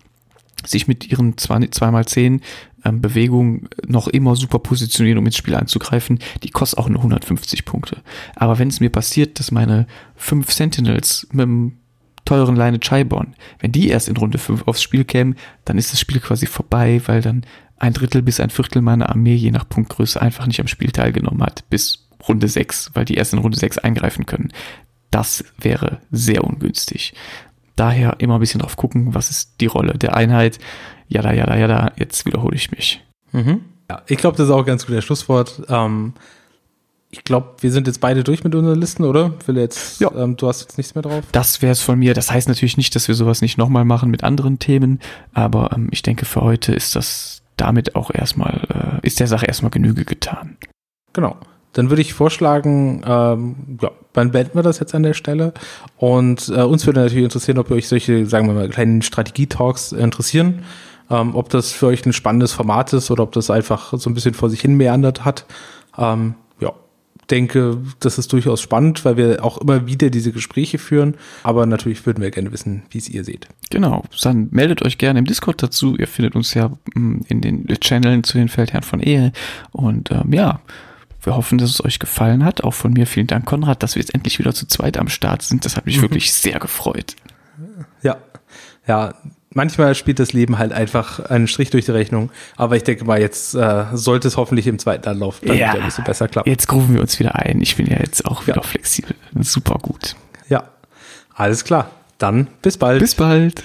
sich mit ihren 2x10 ähm, Bewegungen noch immer super positionieren, um ins Spiel anzugreifen. Die kostet auch nur 150 Punkte. Aber wenn es mir passiert, dass meine 5 Sentinels mit dem teuren Line Chaiborn, wenn die erst in Runde 5 aufs Spiel kämen, dann ist das Spiel quasi vorbei, weil dann ein Drittel bis ein Viertel meiner Armee je nach Punktgröße einfach nicht am Spiel teilgenommen hat, bis Runde 6, weil die erst in Runde 6 eingreifen können. Das wäre sehr ungünstig. Daher immer ein bisschen drauf gucken, was ist die Rolle der Einheit. Ja, da, ja, da, ja, da. Jetzt wiederhole ich mich. Mhm. Ja, ich glaube, das ist auch ein ganz gutes Schlusswort. Ähm, ich glaube, wir sind jetzt beide durch mit unseren Listen, oder? Will jetzt, ja. ähm, du hast jetzt nichts mehr drauf? Das wäre es von mir. Das heißt natürlich nicht, dass wir sowas nicht nochmal machen mit anderen Themen, aber ähm, ich denke, für heute ist das damit auch erstmal, äh, ist der Sache erstmal Genüge getan. Genau. Dann würde ich vorschlagen, ähm, ja, dann beenden wir das jetzt an der Stelle. Und äh, uns würde natürlich interessieren, ob euch solche, sagen wir mal, kleinen Strategie-Talks interessieren. Ähm, ob das für euch ein spannendes Format ist oder ob das einfach so ein bisschen vor sich hin meandert hat. Ähm, ja, denke, das ist durchaus spannend, weil wir auch immer wieder diese Gespräche führen. Aber natürlich würden wir gerne wissen, wie es ihr seht. Genau, dann meldet euch gerne im Discord dazu. Ihr findet uns ja mm, in den Channeln zu den Feldherren von Ehe. Und ähm, ja, wir hoffen, dass es euch gefallen hat. Auch von mir vielen Dank, Konrad, dass wir jetzt endlich wieder zu zweit am Start sind. Das hat mich mhm. wirklich sehr gefreut. Ja, ja. Manchmal spielt das Leben halt einfach einen Strich durch die Rechnung. Aber ich denke mal, jetzt äh, sollte es hoffentlich im zweiten Anlauf dann ja, wieder ein bisschen besser klappen. Jetzt grufen wir uns wieder ein. Ich bin ja jetzt auch wieder ja. flexibel. Super gut. Ja, alles klar. Dann bis bald. Bis bald.